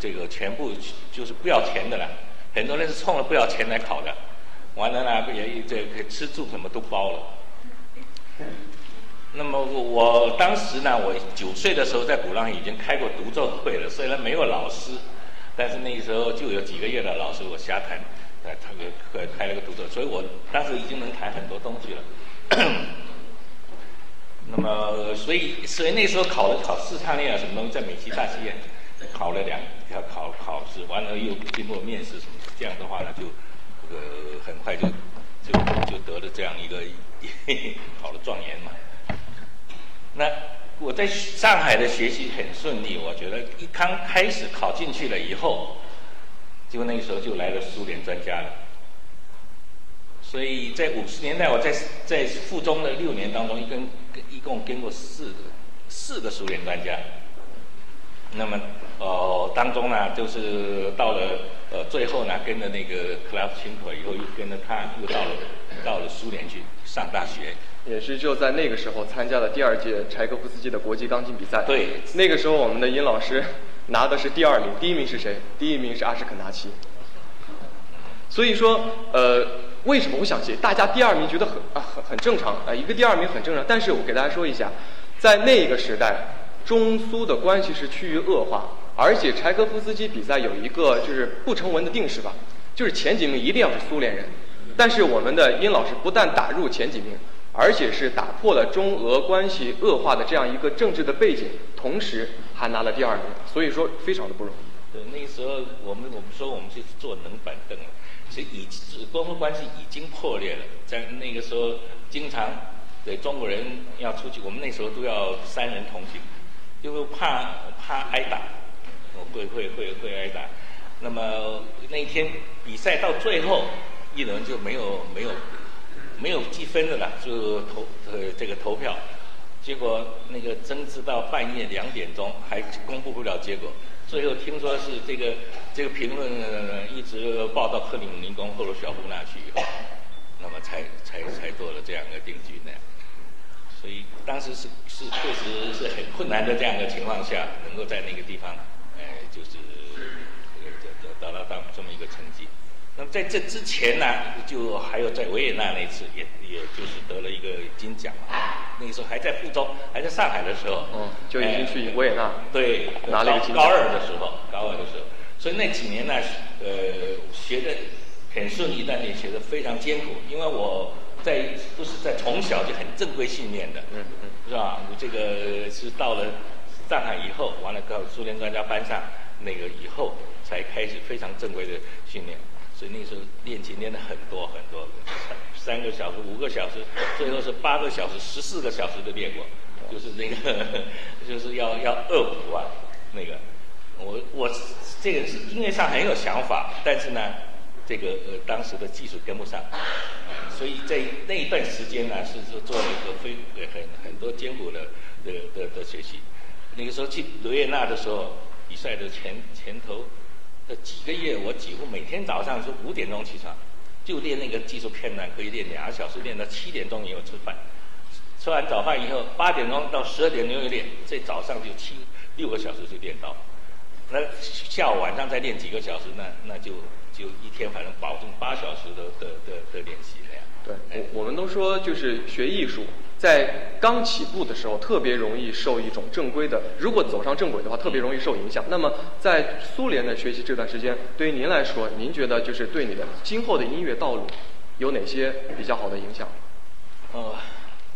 这个全部就是不要钱的了，很多人是冲着不要钱来考的，完了呢也这个吃住什么都包了。那么我当时呢，我九岁的时候在鼓浪屿已经开过独奏会了，虽然没有老师，但是那时候就有几个月的老师我瞎弹。哎，他给开开了个独奏，所以我当时已经能弹很多东西了。那么，所以所以那时候考了考试唱练啊什么东西，在美西大戏院考了两要考考试，完了又经过面试什么，这样的话呢，就呃很快就就就得了这样一个 考了状元嘛。那我在上海的学习很顺利，我觉得一刚开始考进去了以后。就那个时候就来了苏联专家了，所以在五十年代，我在在附中的六年当中，一跟一共跟过四个四个苏联专家。那么呃当中呢，就是到了呃最后呢，跟着那个克拉夫琴科以后，又跟着他又到了到了苏联去上大学。也是就在那个时候参加了第二届柴可夫斯基的国际钢琴比赛。对，那个时候我们的殷老师。拿的是第二名，第一名是谁？第一名是阿什肯纳奇。所以说，呃，为什么我想写？大家第二名觉得很啊很很正常啊，一个第二名很正常。但是我给大家说一下，在那个时代，中苏的关系是趋于恶化，而且柴可夫斯基比赛有一个就是不成文的定式吧，就是前几名一定要是苏联人。但是我们的殷老师不但打入前几名。而且是打破了中俄关系恶化的这样一个政治的背景，同时还拿了第二名，所以说非常的不容易。对，那个时候我们我们说我们是坐冷板凳了，其实已中俄关系已经破裂了，在那个时候经常对中国人要出去，我们那时候都要三人同行，因为怕怕挨打，我会会会会挨打。那么那天比赛到最后一轮就没有没有。没有计分的了，就投呃这个投票，结果那个争执到半夜两点钟还公布不了结果，最后听说是这个这个评论一直报到克里姆林宫赫鲁晓夫那去以后，那么才才才做了这样的定局呢。所以当时是是确实是很困难的这样的情况下，能够在那个地方，哎就是得得得到到这么一个成绩。那么在这之前呢，就还有在维也纳那次，也也就是得了一个金奖嘛。那个时候还在附中，还在上海的时候，嗯，就已经去维也纳，对，拿了一个金奖。高二的时候，高二的时候，所以那几年呢，呃，学的很顺利，但也学的非常艰苦。因为我在都是在从小就很正规训练的，嗯嗯，是吧？这个是到了上海以后，完了到苏联专家班上那个以后，才开始非常正规的训练。所以那时候练琴练了很多很多，三个小时、五个小时，最后是八个小时、十四个小时的练过，就是那个，就是要要恶补啊。那个，我我这个是音乐上很有想法，但是呢，这个呃当时的技术跟不上，所以在那一段时间呢，是做做了一个非很很多艰苦的的的的学习。那个时候去维也纳的时候，比赛的前前头的。几个月，我几乎每天早上是五点钟起床，就练那个技术片段，可以练两个小时，练到七点钟以后吃饭。吃完早饭以后，八点钟到十二点钟又练，这早上就七六个小时就练到。那下午晚上再练几个小时，那那就就一天反正保证八小时的的的的练习那样。对，我我们都说就是学艺术。在刚起步的时候，特别容易受一种正规的；如果走上正轨的话，特别容易受影响。那么，在苏联的学习这段时间，对于您来说，您觉得就是对你的今后的音乐道路有哪些比较好的影响？呃，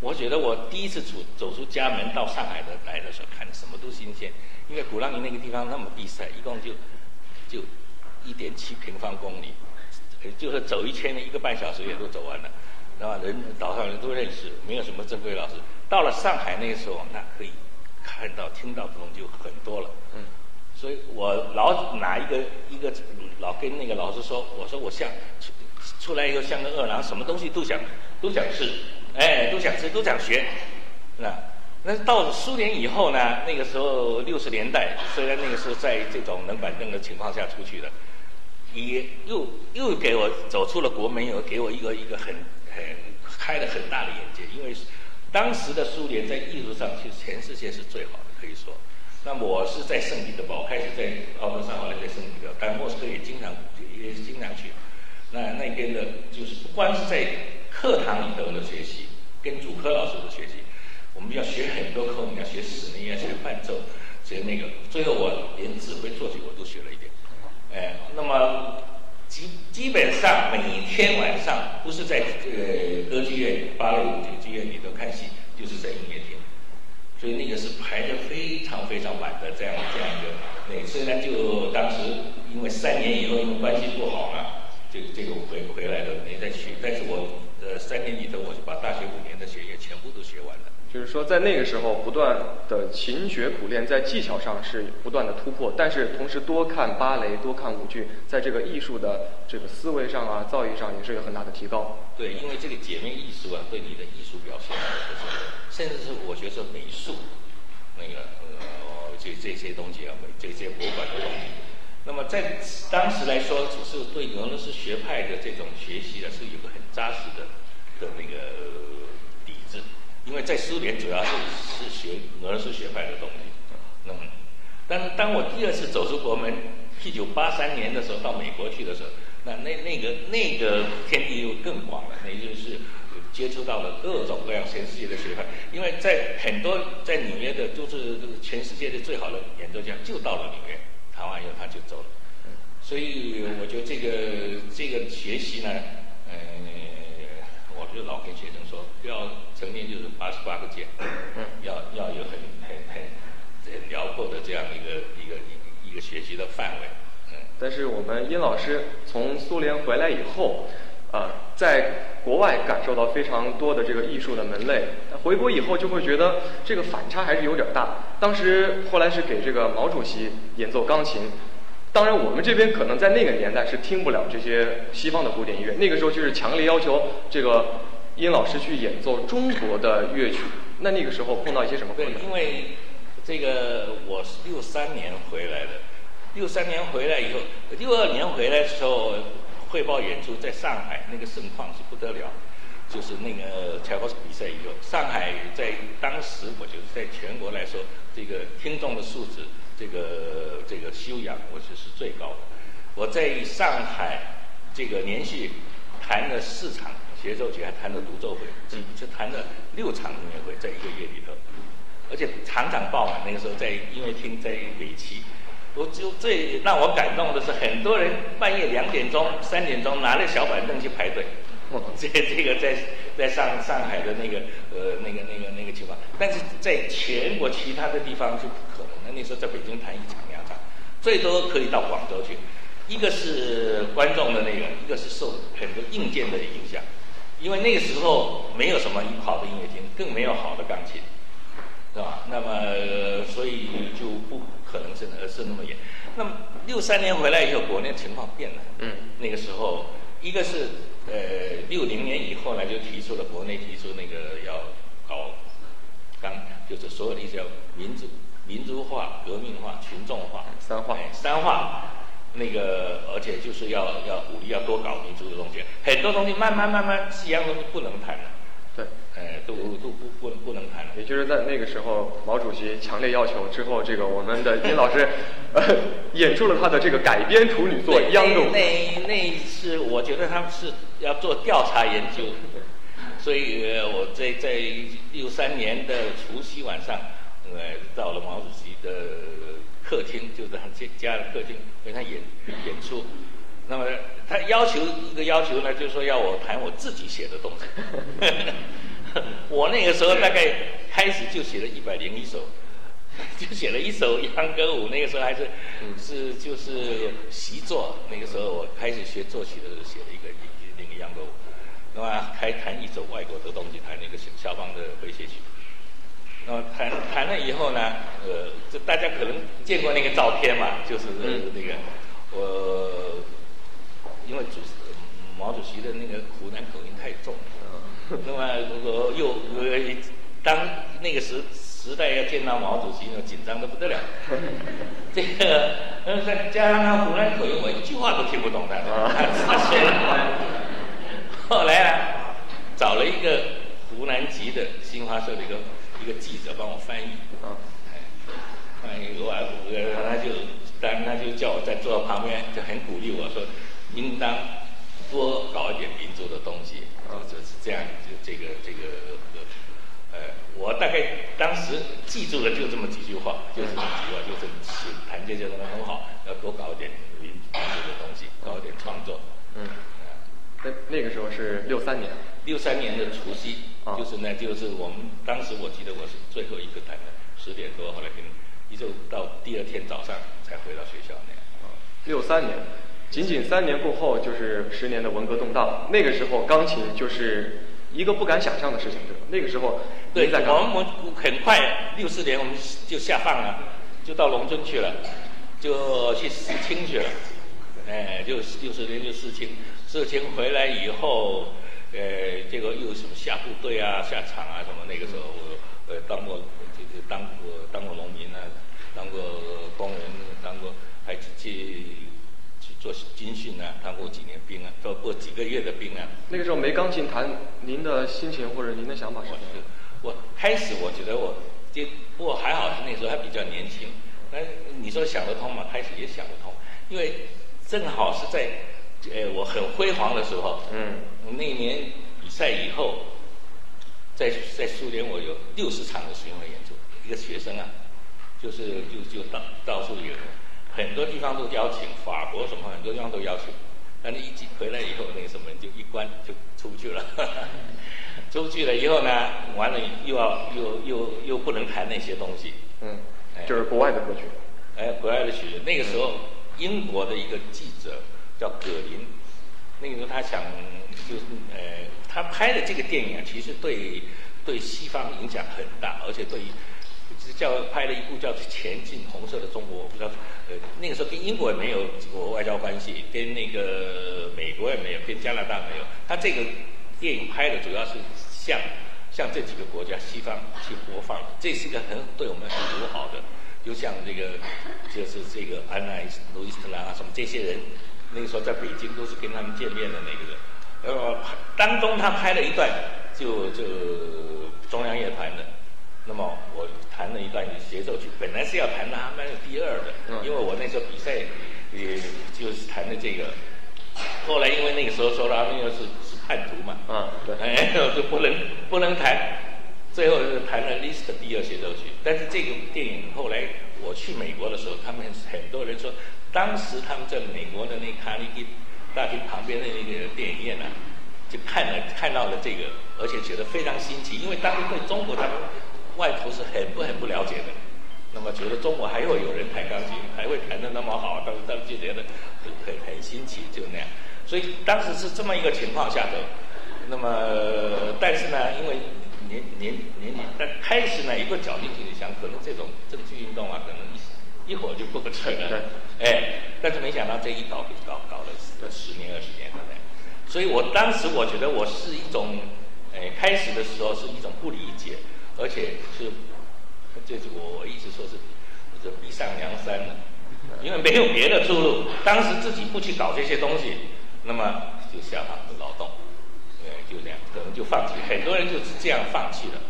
我觉得我第一次出走出家门到上海的来的时候，看什么都新鲜，因为鼓浪屿那个地方那么闭塞，一共就就一点七平方公里，就是走一圈一个半小时也都走完了，是吧？人岛上人都认识，没有什么正规老师。到了上海那个时候，那可以看到、听到的东西就很多了。嗯。所以我老拿一个一个老跟那个老师说，我说我像出出来以后像个饿狼，什么东西都想都想吃，哎，都想吃，都想学，那那到苏联以后呢？那个时候六十年代，虽然那个时候在这种冷板凳的情况下出去的，也又又给我走出了国门，又给我一个一个很很开了很大的眼界，因为当时的苏联在艺术上其实全世界是最好的，可以说。那么我是在圣彼得堡开始在奥德萨，后来在圣彼得堡，但莫斯科也经常也经常去。那那边的，就是不光是在课堂里头的学习，跟主科老师的学习，我们要学很多科目，要学史内，要学伴奏，学那个。最后我连指挥作曲我都学了一点。哎，那么基基本上每天晚上不是在这个歌剧院、芭蕾舞剧院里头看戏，就是在音乐厅。所以那个是排的非常非常满的，这样这样一个。那虽然就当时因为三年以后因为关系不好嘛，这这个回回来了没再去。但是我呃三年里头，我就把大学五年的学业全部都学完了。就是说，在那个时候不断的勤学苦练，在技巧上是不断的突破，但是同时多看芭蕾，多看舞剧，在这个艺术的这个思维上啊，造诣上也是有很大的提高。对，因为这个姐妹艺术啊，对你的艺术表现，甚至是我觉得美术，那个呃，这这些东西啊，这些博物馆的东西，那么在当时来说，只是对俄罗斯学派的这种学习啊，是有个很扎实的的那个。因为在苏联主要是是学俄罗斯学派的东西。那么，当当我第二次走出国门，一九八三年的时候到美国去的时候，那那那个那个天地又更广了，那就是。接触到了各种各样全世界的学派，因为在很多在纽约的都是全世界的最好的演奏家，就到了纽约，谈完以后他就走了。所以我觉得这个这个学习呢，就老跟学生说，不要成天就是八十八个键，要要有很很很辽阔的这样一个一个一个学习的范围。嗯，但是我们殷老师从苏联回来以后。啊，在国外感受到非常多的这个艺术的门类，回国以后就会觉得这个反差还是有点大。当时后来是给这个毛主席演奏钢琴，当然我们这边可能在那个年代是听不了这些西方的古典音乐，那个时候就是强烈要求这个殷老师去演奏中国的乐曲。那那个时候碰到一些什么困难？因为这个我是六三年回来的，六三年回来以后，六二年回来的时候。汇报演出在上海那个盛况是不得了，就是那个乔布斯比赛以后，上海在当时我觉得在全国来说，这个听众的素质，这个这个修养，我觉得是最高的。我在上海这个连续弹了四场协奏曲，还弹了独奏会，就弹了六场音乐会，在一个月里头，而且场场爆满。那个时候在音乐厅，在尾期。我就最让我感动的是，很多人半夜两点钟、三点钟拿着小板凳去排队。这这个在在上上海的那个呃那个那个那个情况，但是在全国其他的地方是那时候在北京谈一场两场，最多可以到广州去。一个是观众的那个，一个是受很多硬件的影响，因为那个时候没有什么好的音乐厅，更没有好的钢琴。是吧？那么所以就不可能是而是那么远。那么六三年回来以后，国内情况变了。嗯。那个时候，一个是呃六零年以后呢，就提出了国内提出那个要搞刚，就是所有的一些民族民族化、革命化、群众化、三化、三化。那个而且就是要要鼓励要多搞民族的东西，很多东西慢慢慢慢西洋东西不能谈了。对，哎，都都不不不能谈了。也就是在那个时候，毛主席强烈要求之后，这个我们的殷老师，呃，演出了他的这个改编处女作《秧歌》。那那一次我觉得他们是要做调查研究，所以我在在六三年的除夕晚上，呃，到了毛主席的客厅，就是他家的客厅，给他演演出。那么他要求一个要求呢，就是说要我弹我自己写的东西。我那个时候大概开始就写了一百零一首，就写了一首秧歌舞。那个时候还是是就是习作，那个时候我开始学作曲的时候写了一个那个秧歌舞，那么还弹一首外国的东西，弹那个肖邦的诙谐曲。那么弹弹了以后呢，呃，这大家可能见过那个照片嘛，就是那个我因为主毛主席的那个湖南口音太重。那么，如果又呃，当那个时时代要见到毛主席，呢紧张的不得了。这个，呃，再加上他湖南口音，我一句话都听不懂的。后来啊，找了一个湖南籍的新华社的一个一个记者帮我翻译。啊，翻译完，我，他就，当他就叫我在坐在旁边，就很鼓励我说，应当多搞一点民族的东西。就是这样，就这个这个呃，我大概当时记住了就这么几句话，就是这么几句话，就是写谭杰就说的很好，要多搞一点民民族的东西，搞一点创作。嗯。那那个时候是六三年。六三年的除夕，就是呢，就是我们当时我记得我是最后一个弹的，十点多，后来跟一直到第二天早上才回到学校那样。六三年。仅仅三年过后，就是十年的文革动荡。那个时候，钢琴就是一个不敢想象的事情，对吧？那个时候，对，我们很快六四年我们就下放了，就到农村去了，就去试青去了。哎，就六四年就试青，事情回来以后，呃，这个又什么下部队啊、下厂啊什么。那个时候我，呃，当过就是当过当过农民啊，当过工人，当过还去去。做军训啊，当过几年兵啊，做过几个月的兵啊。那个时候没钢琴弹，您的心情或者您的想法是什么？我开始我觉得我，就不过还好是那时候还比较年轻。那你说想得通吗？开始也想不通，因为正好是在，呃，我很辉煌的时候。嗯。那年比赛以后，在在苏联我有六十场的巡回演出，一个学生啊，就是就就到到处有。很多地方都邀请，法国什么很多地方都邀请，但是一回来以后，那个什么就一关就出不去了，出不去了以后呢，完了又要又又又不能弹那些东西，嗯，就是国外的歌曲，哎，国外的曲子。那个时候，英国的一个记者叫葛林，那个时候他想就是呃，他拍的这个电影啊，其实对对西方影响很大，而且对。叫拍了一部叫《前进红色的中国》，我不知道，呃，那个时候跟英国也没有国外交关系，跟那个美国也没有，跟加拿大没有。他这个电影拍的主要是向向这几个国家西方去播放，这是一个很对我们很友好的。就像这个就是这个安奈路易斯兰啊什么这些人，那个时候在北京都是跟他们见面的那个人。呃，当中他拍了一段，就就中央乐团的。那么我弹了一段协奏曲，本来是要弹他们第二的，因为我那时候比赛，也就是弹的这个。后来因为那个时候说他们又是是叛徒嘛，嗯，对，哎，就不能不能弹，最后是弹了 Liszt 第二协奏曲。但是这个电影后来我去美国的时候，他们很多人说，当时他们在美国的那卡内基大厅旁边的那个电影院呢，就看了看到了这个，而且觉得非常新奇，因为当时对中国他们。外头是很不很不了解的，那么觉得中国还会有人弹钢琴，还会弹得那么好，当时他们就觉得很很很新奇，就那样。所以当时是这么一个情况下头，那么但是呢，因为年年年年，但开始呢，一个角度去想，可能这种政治运动啊，可能一一会儿就过去了，哎，但是没想到这一搞搞搞了十年二十年了呢。所以我当时我觉得我是一种，哎，开始的时候是一种不理解。而且是，就是我我一直说是，是逼上梁山了，因为没有别的出路。当时自己不去搞这些东西，那么就下岗劳动，对，就这样，可能就放弃。很多人就是这样放弃了。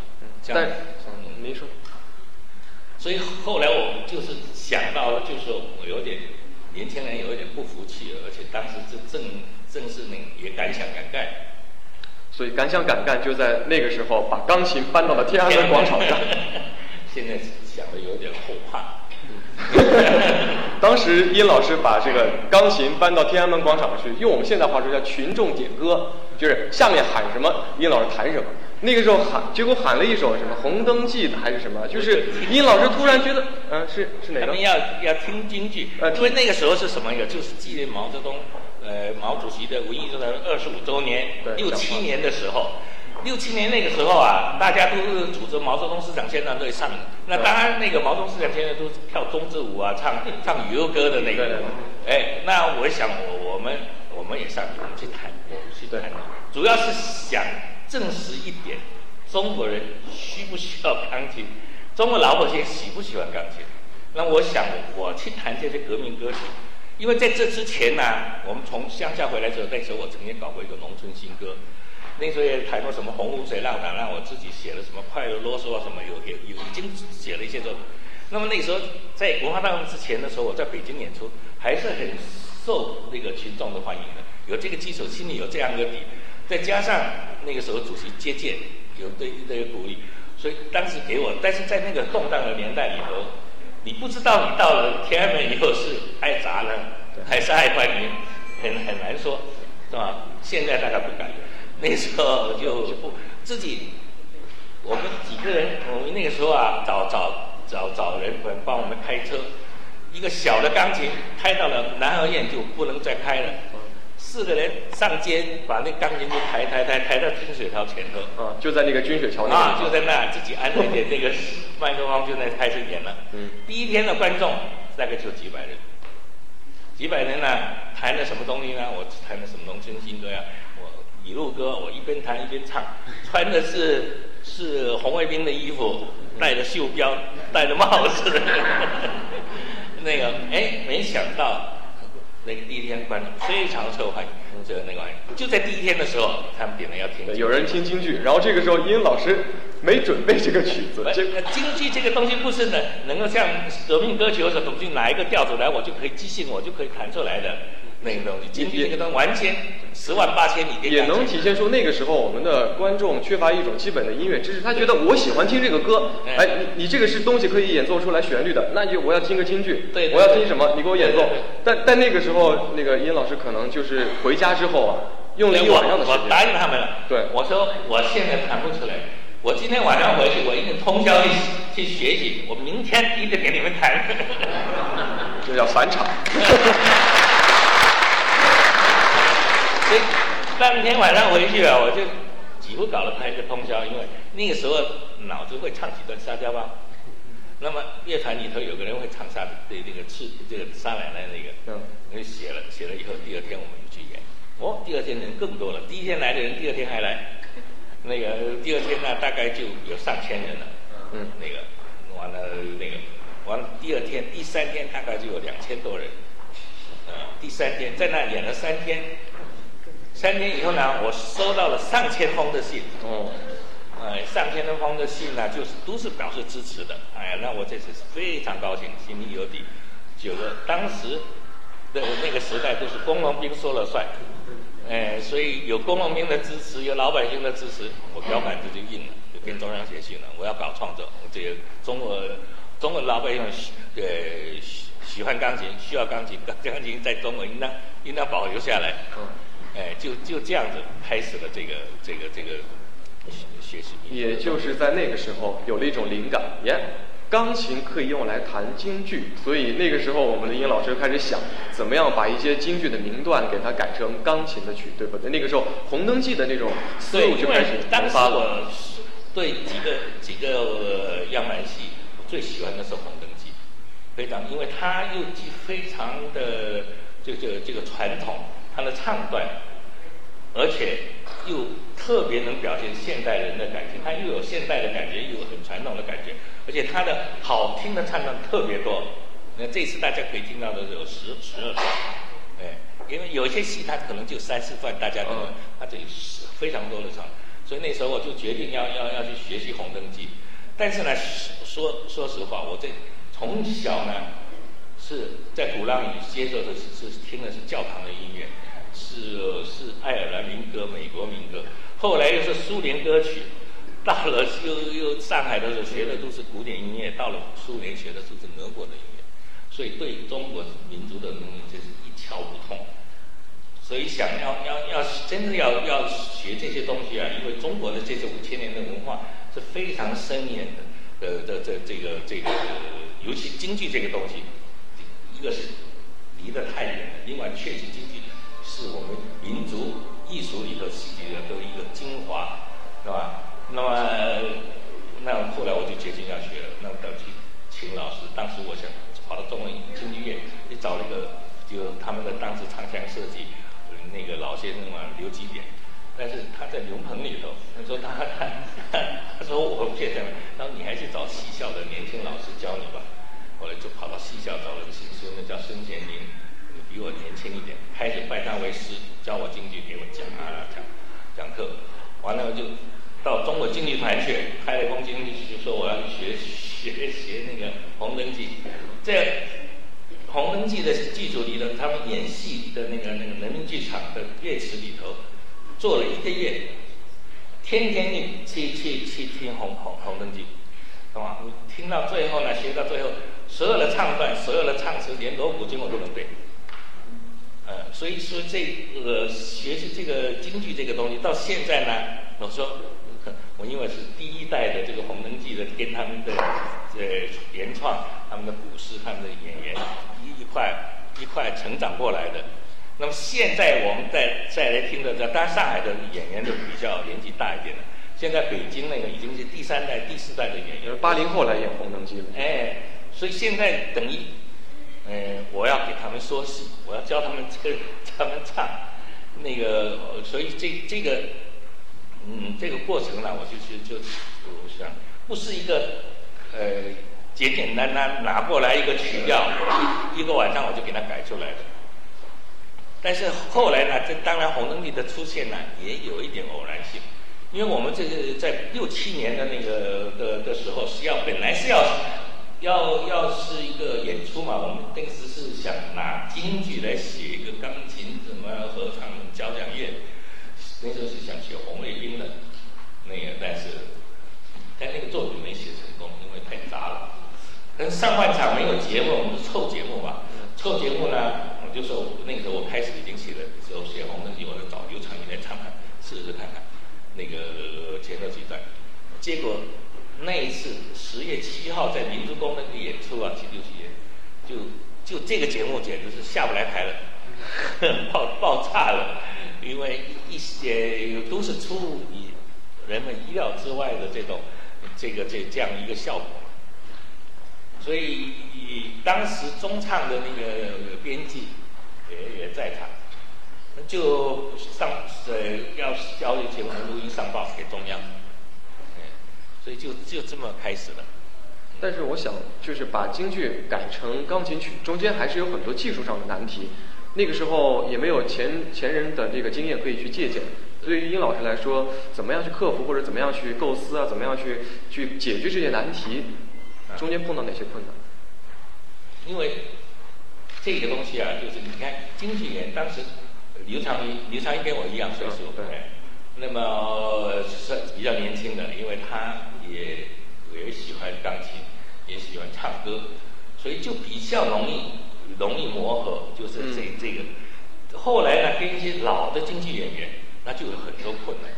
但嗯，您说。所以后来我们就是想到，就是说我有点年轻人有一点不服气，而且当时这正正是那也敢想敢干。所以敢想敢干，就在那个时候把钢琴搬到了天安门广场上。现在想的有点后怕。当时殷老师把这个钢琴搬到天安门广场去，用我们现在话说叫群众点歌，就是下面喊什么，殷老师弹什么。那个时候喊，结果喊了一首什么《红灯记》的还是什么，就是你老是突然觉得，嗯，是是哪个？他们要要听京剧，呃因为那个时候是什么呀？就是纪念毛泽东，呃，毛主席的文艺中的二十五周年对，六七年的时候。六七年那个时候啊，大家都是组织毛泽东思想宣传队上，那当然那个毛泽东思想宣传都是跳中之舞啊，唱唱旅游歌的那个。哎，那我想我我们我们也上去，我们去谈，我们去谈，主要是想证实一点，中国人需不需要钢琴，中国老百姓喜不喜欢钢琴。那我想我去弹这些革命歌曲，因为在这之前呢，我们从乡下回来之后，那时候我曾经搞过一个农村新歌，那时候也谈过什么洪湖水浪打浪，我自己写了什么快乐啰嗦啊什么，有有有已经写了一些作品。那么那时候在文化大革命之前的时候，我在北京演出还是很受那个群众的欢迎的，有这个基础，心里有这样一个底，再加上那个时候主席接见，有对这个鼓励，所以当时给我，但是在那个动荡的年代里头，你不知道你到了天安门以后是爱砸呢，还是爱欢迎，很很难说，是吧？现在大家不敢，那时候就不自己，我们几个人，我们那个时候啊，找找找找人帮帮我们开车，一个小的钢琴开到了南河堰就不能再开了，四个人上街把那钢琴就抬抬抬抬到金水桥前头。啊，就在那个军水桥那个啊，就在那自己安排点那个麦克风，就在开始演了。嗯，第一天的观众大概就几百人，几百人呢，弹了什么东西呢？我弹的什么农村新歌呀？我一路歌，我一边弹一边唱，穿的是是红卫兵的衣服，戴着袖标，戴着帽子。那个，哎，没想到那个第一天观众非常受欢迎，就那个玩意儿。就在第一天的时候，他们点了要听对有人听京剧，然后这个时候殷老师没准备这个曲子，这呃京剧这个东西不是呢，能够像革命歌曲或者什么去哪一个调子来，我就可以即兴，我就可以弹出来的那个东西。京剧这个东西完全十万八千里给也能体现出那个时候我们的观众缺乏一种基本的音乐知识，他觉得我喜欢听这个歌，哎，你你这个是东西可以演奏出来旋律的，那就我要听个京剧，对对我要听什么，你给我演奏。但但那个时候，那个殷老师可能就是回家之后啊，用了一晚上的时间我答。应他们了。对我说我现在弹不出来，我今天晚上回去，我一定通宵去去学习，我明天一定给你们弹。这叫返场。所以当天晚上回去啊，我就几乎搞了拍一个通宵，因为那个时候脑子会唱几段沙雕吧。那么乐团里头有个人会唱沙对那个刺这个沙奶奶那个，嗯我就写了写了以后，第二天我们就去演。哦，第二天人更多了，第一天来的人第二天还来，那个第二天呢大概就有上千人了。嗯那个完了那个完了第二天第三天大概就有两千多人。呃，第三天在那演了三天，三天以后呢，我收到了上千封的信。哦，哎，上千封的信呢，就是都是表示支持的。哎呀，那我这次是非常高兴，心里有底。九个当时的那个时代都是工农兵说了算，哎，所以有工农兵的支持，有老百姓的支持，我标板子就硬了，就跟中央写信了，我要搞创作，这个中国中国老百姓喜呃喜喜欢钢琴，需要钢琴，钢钢琴在中国应当应当保留下来。嗯哎，就就这样子开始了这个这个这个学学习。也就是在那个时候有了一种灵感，耶，钢琴可以用来弹京剧，所以那个时候我们的英老师开始想，怎么样把一些京剧的名段给它改成钢琴的曲，对不对？那个时候《红灯记》的那种思对，路就开始当时。我对几个几个呃样板戏我最喜欢的是《红灯记》，非常，因为它又既非常的这个这个传统，它的唱段，而且又特别能表现现代人的感情，他又有现代的感觉，又有很传统的感觉，而且他的好听的唱段特别多。那这次大家可以听到的有十十二段，哎，因为有些戏他可能就三四段，大家可能嗯它这里是非常多的唱，所以那时候我就决定要要要去学习《红灯记》，但是呢，说说实话，我这从小呢是在鼓浪屿接受的是是听的是教堂的音乐，是是爱尔兰民歌、美国民歌，后来又是苏联歌曲，到了又又上海的时候学的都是古典音乐，到了苏联学的都是俄国的音乐，所以对中国民族的东西就是一窍不通。所以想要要要真的要要学这些东西啊，因为中国的这些五千年的文化是非常深远的。呃，这这这个这个，尤其京剧这个东西，一个是离得太远了，另外确实京剧是我们民族艺术里头戏剧的都一个精华，是吧？那么，那后来我就决心要学了，那么去请老师。当时我想跑到中文京剧院，去找那个就他们的当时唱腔设计那个老先生嘛，刘基典。但是他在牛棚里头，他说他他他说我现在，他说你还是找戏校的年轻老师教你吧。后来就跑到戏校找了个新师，那叫孙贤林，比我年轻一点，开始拜他为师，教我京剧，给我讲啊讲讲课。完了就到中国京剧团去，开了封京剧，就说我要学学学那个《红灯记》。在《红灯记》的剧组里头，他们演戏的那个那个人民剧场的乐池里头。做了一个月，天天去去去听《红红红灯记》，懂吗？听到最后呢，学到最后，所有的唱段、所有的唱词，连锣鼓经我都能背。呃，所以说这个学习这个京剧这个东西，到现在呢，我说我因为是第一代的这个《红灯记》的，跟他们的呃原创、他们的古诗、他们的演员一一块一块成长过来的。那么现在我们再再来听的，这当然上海的演员都比较年纪大一点了。现在北京那个已经是第三代、第四代的演员，八零后来演《红灯记》了。哎，所以现在等于，嗯，我要给他们说戏，我要教他们这他们唱，那个，所以这这个，嗯，这个过程呢，我就就就我想，不是一个呃简简单单拿过来一个曲调，一一个晚上我就给他改出来的。但是后来呢，这当然红灯记的出现呢，也有一点偶然性，因为我们这个在六七年的那个的的时候是要本来是要要要是一个演出嘛，我们当时是想拿京剧来写一个钢琴什么合唱交响乐，那时候是想写红卫兵的，那个但是但那个作品没写成功，因为太杂了。但上半场没有节目，我们是凑节目嘛，凑节目呢。我就说那个时候我开始已经写了，时候写红灯记，我就找刘长云来唱看，试试看看，那个前头几段。结果那一次十月七号在民族宫那个演出啊，七六七演，就就这个节目简直是下不来台了，爆爆炸了，因为一些都是出乎人们意料之外的这种这个这这样一个效果。所以当时中唱的那个编辑。也也在场，就上呃要交一节目录音上报给中央，所以就就这么开始了。但是我想，就是把京剧改成钢琴曲，中间还是有很多技术上的难题。那个时候也没有前前人的这个经验可以去借鉴。对于殷老师来说，怎么样去克服或者怎么样去构思啊？怎么样去去解决这些难题？中间碰到哪些困难？因为。这个东西啊，就是你看京剧演，当时刘长一，刘长一跟我一样岁数，对，那么是比较年轻的，因为他也也喜欢钢琴，也喜欢唱歌，所以就比较容易容易磨合，就是这这个。后来呢，跟一些老的京剧演员，那就有很多困难。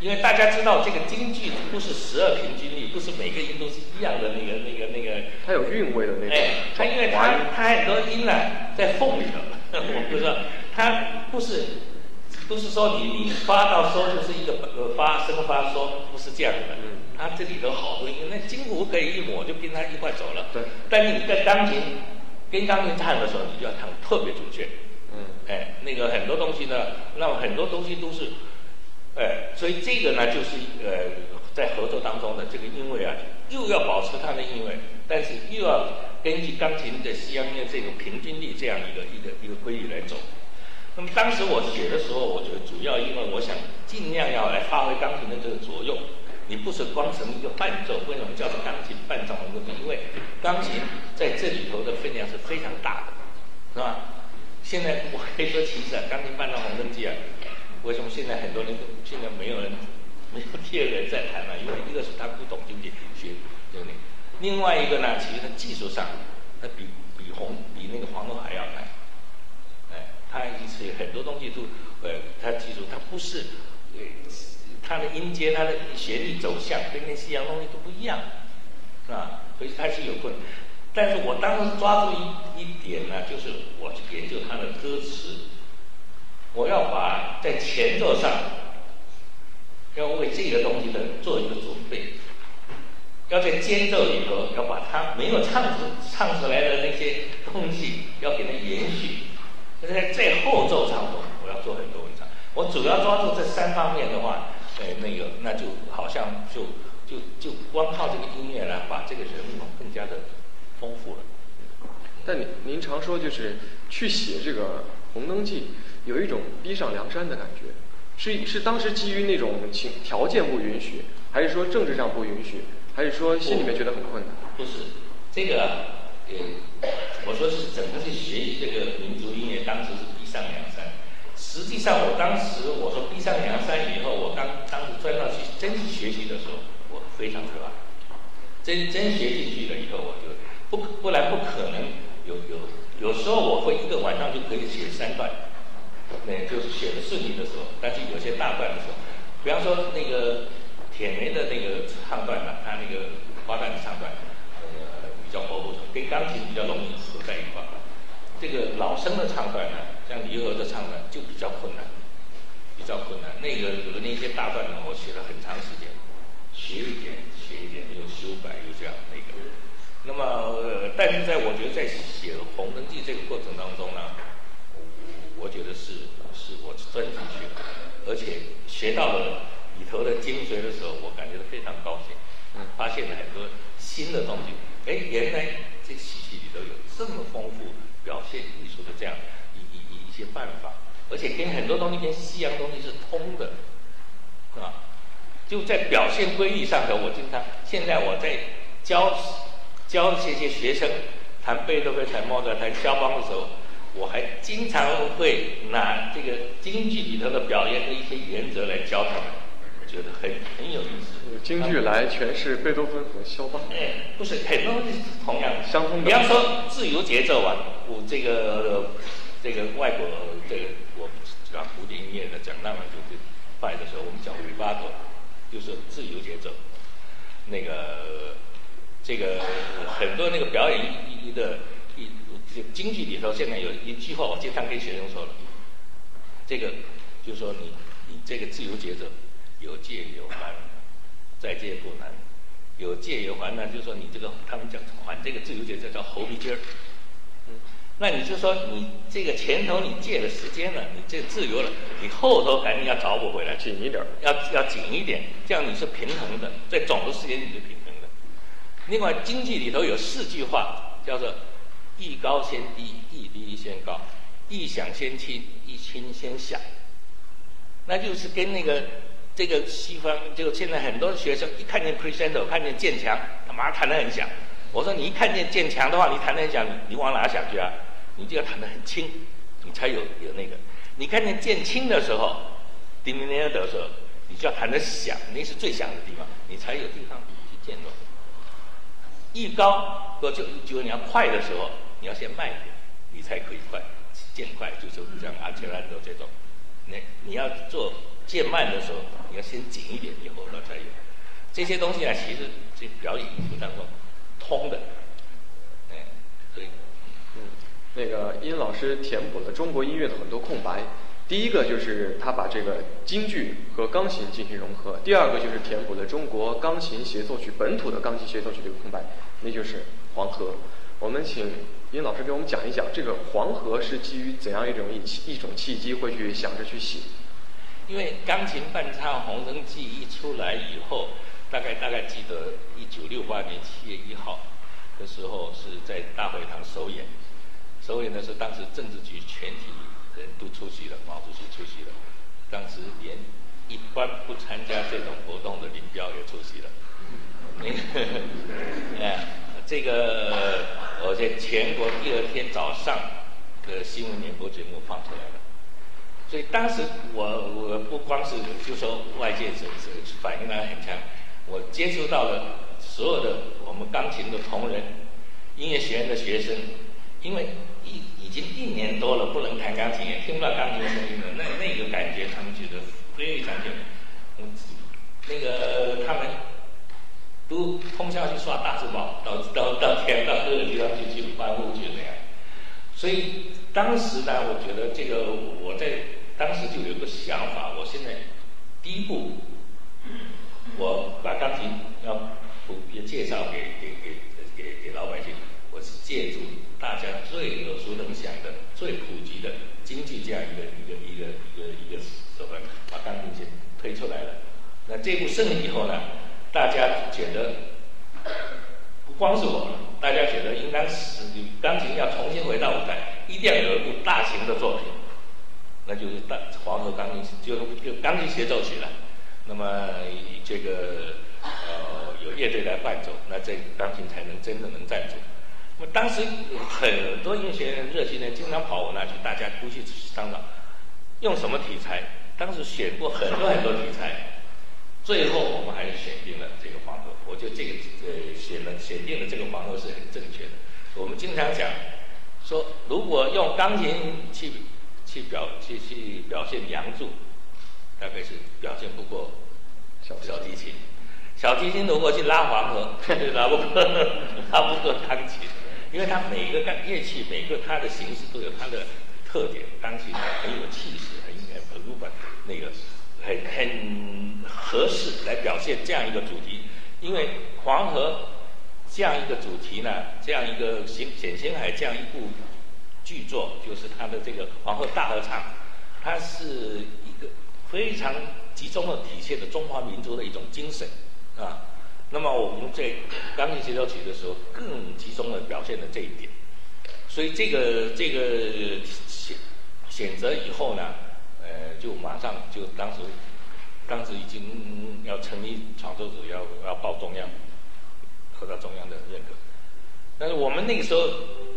因为大家知道，这个京剧不是十二平均律，不是每个音都是一样的。那个、那个、那个，它有韵味的那种。哎，它因为它它很多音呢在缝里头，我不知道，它不是不是说你你发到收就是一个呃发声发收，不是这样的。嗯。它这里头好多音，那金鼓可以一抹就跟它一块走了。对。但是你在钢琴跟钢琴唱的时候，你就要唱特别准确。嗯。哎，那个很多东西呢，那么很多东西都是。哎，所以这个呢，就是呃，在合作当中的这个音位啊，又要保持它的音位，但是又要根据钢琴的西洋音乐这种平均律这样一个一个一个规律来走。那么当时我写的时候，我觉得主要因为我想尽量要来发挥钢琴的这个作用。你不是光成一个伴奏，为什么叫做钢琴伴奏的问题？因为钢琴在这里头的分量是非常大的，是吧？现在我可以说，其实啊，钢琴伴奏红灯记啊。为什么现在很多人都现在没有人没有第二个人在弹了？因为一个是他不懂经济学，对不对？另外一个呢，其实他技术上，他比比红比那个黄龙还要难。他一次很多东西都呃，他记住他不是呃他的音阶、他的旋律走向跟那西洋东西都不一样，是吧？所以他是有困难。但是我当时抓住一一点呢，就是我去研究他的歌词，我要把在前奏上要为这个东西的做一个准备，要在间奏里头要把它没有唱出唱出来的那些东西要给它延续，在在后奏上我我要做很多文章。我主要抓住这三方面的话，哎，那个那就好像就就就光靠这个音乐来把这个人物更加的。丰富了，但您您常说就是去写这个《红灯记》，有一种逼上梁山的感觉，是是当时基于那种情条件不允许，还是说政治上不允许，还是说心里面觉得很困难？不是，这个呃，我说是整个去学习这个民族音乐，当时是逼上梁山。实际上，我当时我说逼上梁山以后，我当当时钻到去真去学习的时候，我非常热爱，真真学进去了以后，我就。不不然不可能有有有时候我会一个晚上就可以写三段，那就是写的顺利的时候，但是有些大段的时候，比方说那个铁梅的那个唱段呢，他那个花旦的唱段，较活泼，跟钢琴比较容易合在一块儿。这个老生的唱段呢，像离合的唱段就比较困难，比较困难。那个有那些大段呢，我写了很长时间，学一点学一点，又修改又这样那个。那么，呃，但是在我觉得在写《红灯记》这个过程当中呢，我觉得是是我钻进去了，而且学到了里头的精髓的时候，我感觉到非常高兴，嗯，发现了很多新的东西。哎，原来这戏曲里头有这么丰富表现艺术的这样一一一些办法，而且跟很多东西跟西洋东西是通的，是吧？就在表现规律上头，我经常现在我在教。教这些学生弹贝多芬、弹莫扎特、弹肖邦的时候，我还经常会拿这个京剧里头的表演的一些原则来教他们，觉得很很有意思。京剧来诠释贝多芬和肖邦。哎，不是很多是同样相通的。比方说自由节奏啊，我这个这个外国这个我讲古典音乐的讲那么就就拜的时候，我们讲尾巴头，就是自由节奏，那个。这个很多那个表演一一的一这京剧里头，现在有一句话，我经常跟学生说了，这个就是说你你这个自由节奏有借有还，再借不难，有借有还呢，就是说你这个他们讲还这个自由节奏叫猴皮筋儿，那你就说你这个前头你借了时间了，你这自由了，你后头肯定要找补回来，紧一点，要要紧一点，这样你是平衡的，在总的时间你是平衡的。另外，经济里头有四句话，叫做“一高先低，一低先高，一响先轻，一轻先响”。那就是跟那个这个西方，就现在很多学生一看见 crescendo，看见渐强，他马上弹得很响。我说你一看见渐强的话，你弹得很响，你往哪想去啊？你就要弹得很轻，你才有有那个。你看见渐轻的时候，diminuendo 的时候，你就要弹得响，那是最响的地方，你才有地方去渐弱。一高，或就就你要快的时候，你要先慢一点，你才可以快，渐快就是这样，安全兰多这种。你你要做渐慢的时候，你要先紧一点，以后头才有。这些东西啊，其实这表演艺术当中通的，哎，所以，嗯，那个殷老师填补了中国音乐的很多空白。第一个就是他把这个京剧和钢琴进行融合，第二个就是填补了中国钢琴协奏曲本土的钢琴协奏曲这个空白，那就是黄河。我们请殷老师给我们讲一讲，这个黄河是基于怎样一种一一种契机会去想着去写？因为钢琴伴唱《红灯记》一出来以后，大概大概记得一九六八年七月一号的时候是在大会堂首演，首演的是当时政治局全体。人都出席了，毛主席出席了，当时连一般不参加这种活动的林彪也出席了。哎，这个而且全国第二天早上的新闻联播节目放出来，所以当时我我不光是就说外界是是反应来很强，我接触到了所有的我们钢琴的同仁、音乐学院的学生，因为一。已经一年多了，不能弹钢琴，也听不到钢琴的声音了。那那个感觉，他们觉得非常就，那个他们都通宵去刷大字报，到到到天到各个地方去去欢呼去那样。所以当时呢，我觉得这个我在当时就有个想法，我现在第一步，我把钢琴要普遍介绍给给给给给老百姓，我是借助大家最耳熟能详的、最普及的京剧这样一个一个一个一个一个手段，把钢琴先推出来了。那这部胜利以后呢，大家觉得光是我。大家觉得应当是钢琴要重新回到舞台，一定要有一部大型的作品，那就是大黄河钢琴就就钢琴协奏曲了。那么这个呃有乐队来伴奏，那这钢琴才能真的能站住。那么当时很多音乐学院热心人经常跑我那去，大家都去商量用什么题材。当时选过很多很多题材，最后我们还是选定了这个黄河。我觉得这个呃选了选定了这个黄河是很正确的。我们经常讲说，如果用钢琴去去表去去表现《梁祝》，大概是表现不过小小提琴。小提琴如果去拉黄河，拉不过拉不过钢琴，因为它每个钢乐器每个它的形式都有它的特点。钢琴很有气势，很很如本，那个很很合适来表现这样一个主题。因为黄河这样一个主题呢，这样一个冼冼星海这样一部剧作，就是他的这个黄河大合唱，它是一个非常集中的体现的中华民族的一种精神啊。那么我们在钢琴协奏曲的时候，更集中的表现了这一点。所以这个这个选选择以后呢，就马上就当时。当时已经要成立创作组，要要报中央，得到中央的认可。但是我们那个时候，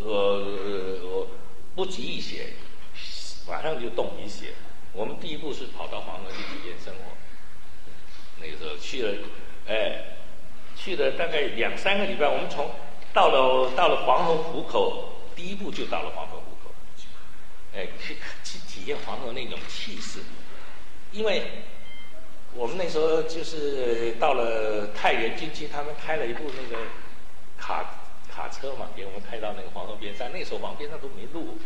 我我不急于写，马上就动笔写。我们第一步是跑到黄河去体验生活。那个时候去了，哎，去了大概两三个礼拜。我们从到了到了黄河湖口，第一步就到了黄河湖口，哎，去去体验黄河那种气势，因为。我们那时候就是到了太原军区，他们开了一部那个卡卡车嘛，给我们开到那个黄河边上。那时候黄边上都没路，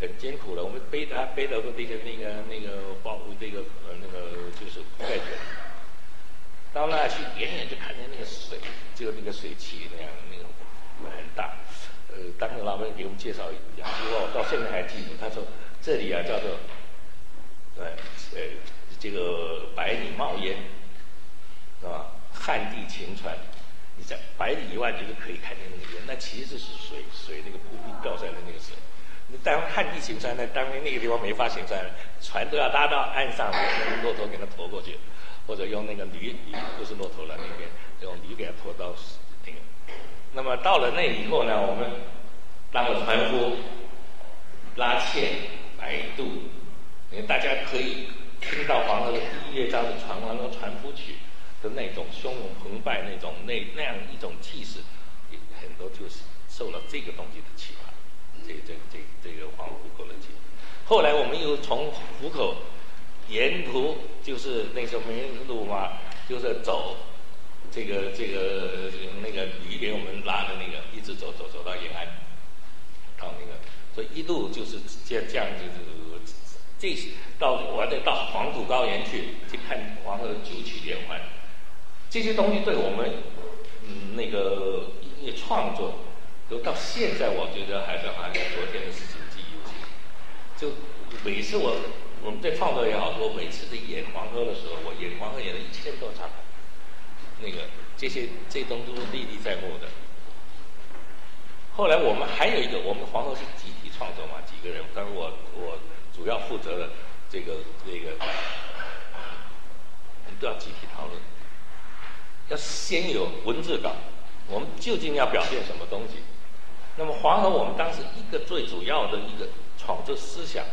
很艰苦了。我们背他背着那个那个那个包那个呃那个就是盖卷，到那去远远就看见那个水，就那个水汽那样那个很大。呃，当年老板给我们介绍两句话，我到现在还记得。他说这里啊叫做，对，呃。这个百里冒烟，是吧？旱地晴川，你在百里以外就是可以看见那个烟，那其实是水，水那个瀑布掉下来的那个水。你当旱地晴川，那当年那个地方没法行船，船都要拉到岸上，用骆驼给它驮过去，或者用那个驴，驴不是骆驼了，那边用驴给它驮到那。么到了那以后呢，我们当了船夫，拉纤、摆渡，大家可以。听到黄河的第一乐章的《船王》和《船夫曲》的那种汹涌澎湃，那种那那样一种气势，很多就是受了这个东西的启发。这这这这个黄河湖口的景。后来我们又从湖口沿途，就是那时候没路嘛，就是走这个这个那个驴给我们拉的那个，一直走走走到延安，到那个，所以一路就是这样这样子。这到我得到黄土高原去去看黄河九曲连环，这些东西对我们嗯那个音乐创作，都到现在我觉得还是好像昨天的事情记忆犹新。就每次我我们在创作也好，我每次在演黄河的时候，我演黄河演了一千多场，那个这些这东西都是历历在目的。后来我们还有一个，我们黄河是集体创作嘛，几个人，但是我我。主要负责的这个这个，我们都要集体讨论，要先有文字稿，我们究竟要表现什么东西？那么黄河，我们当时一个最主要的一个创作思想，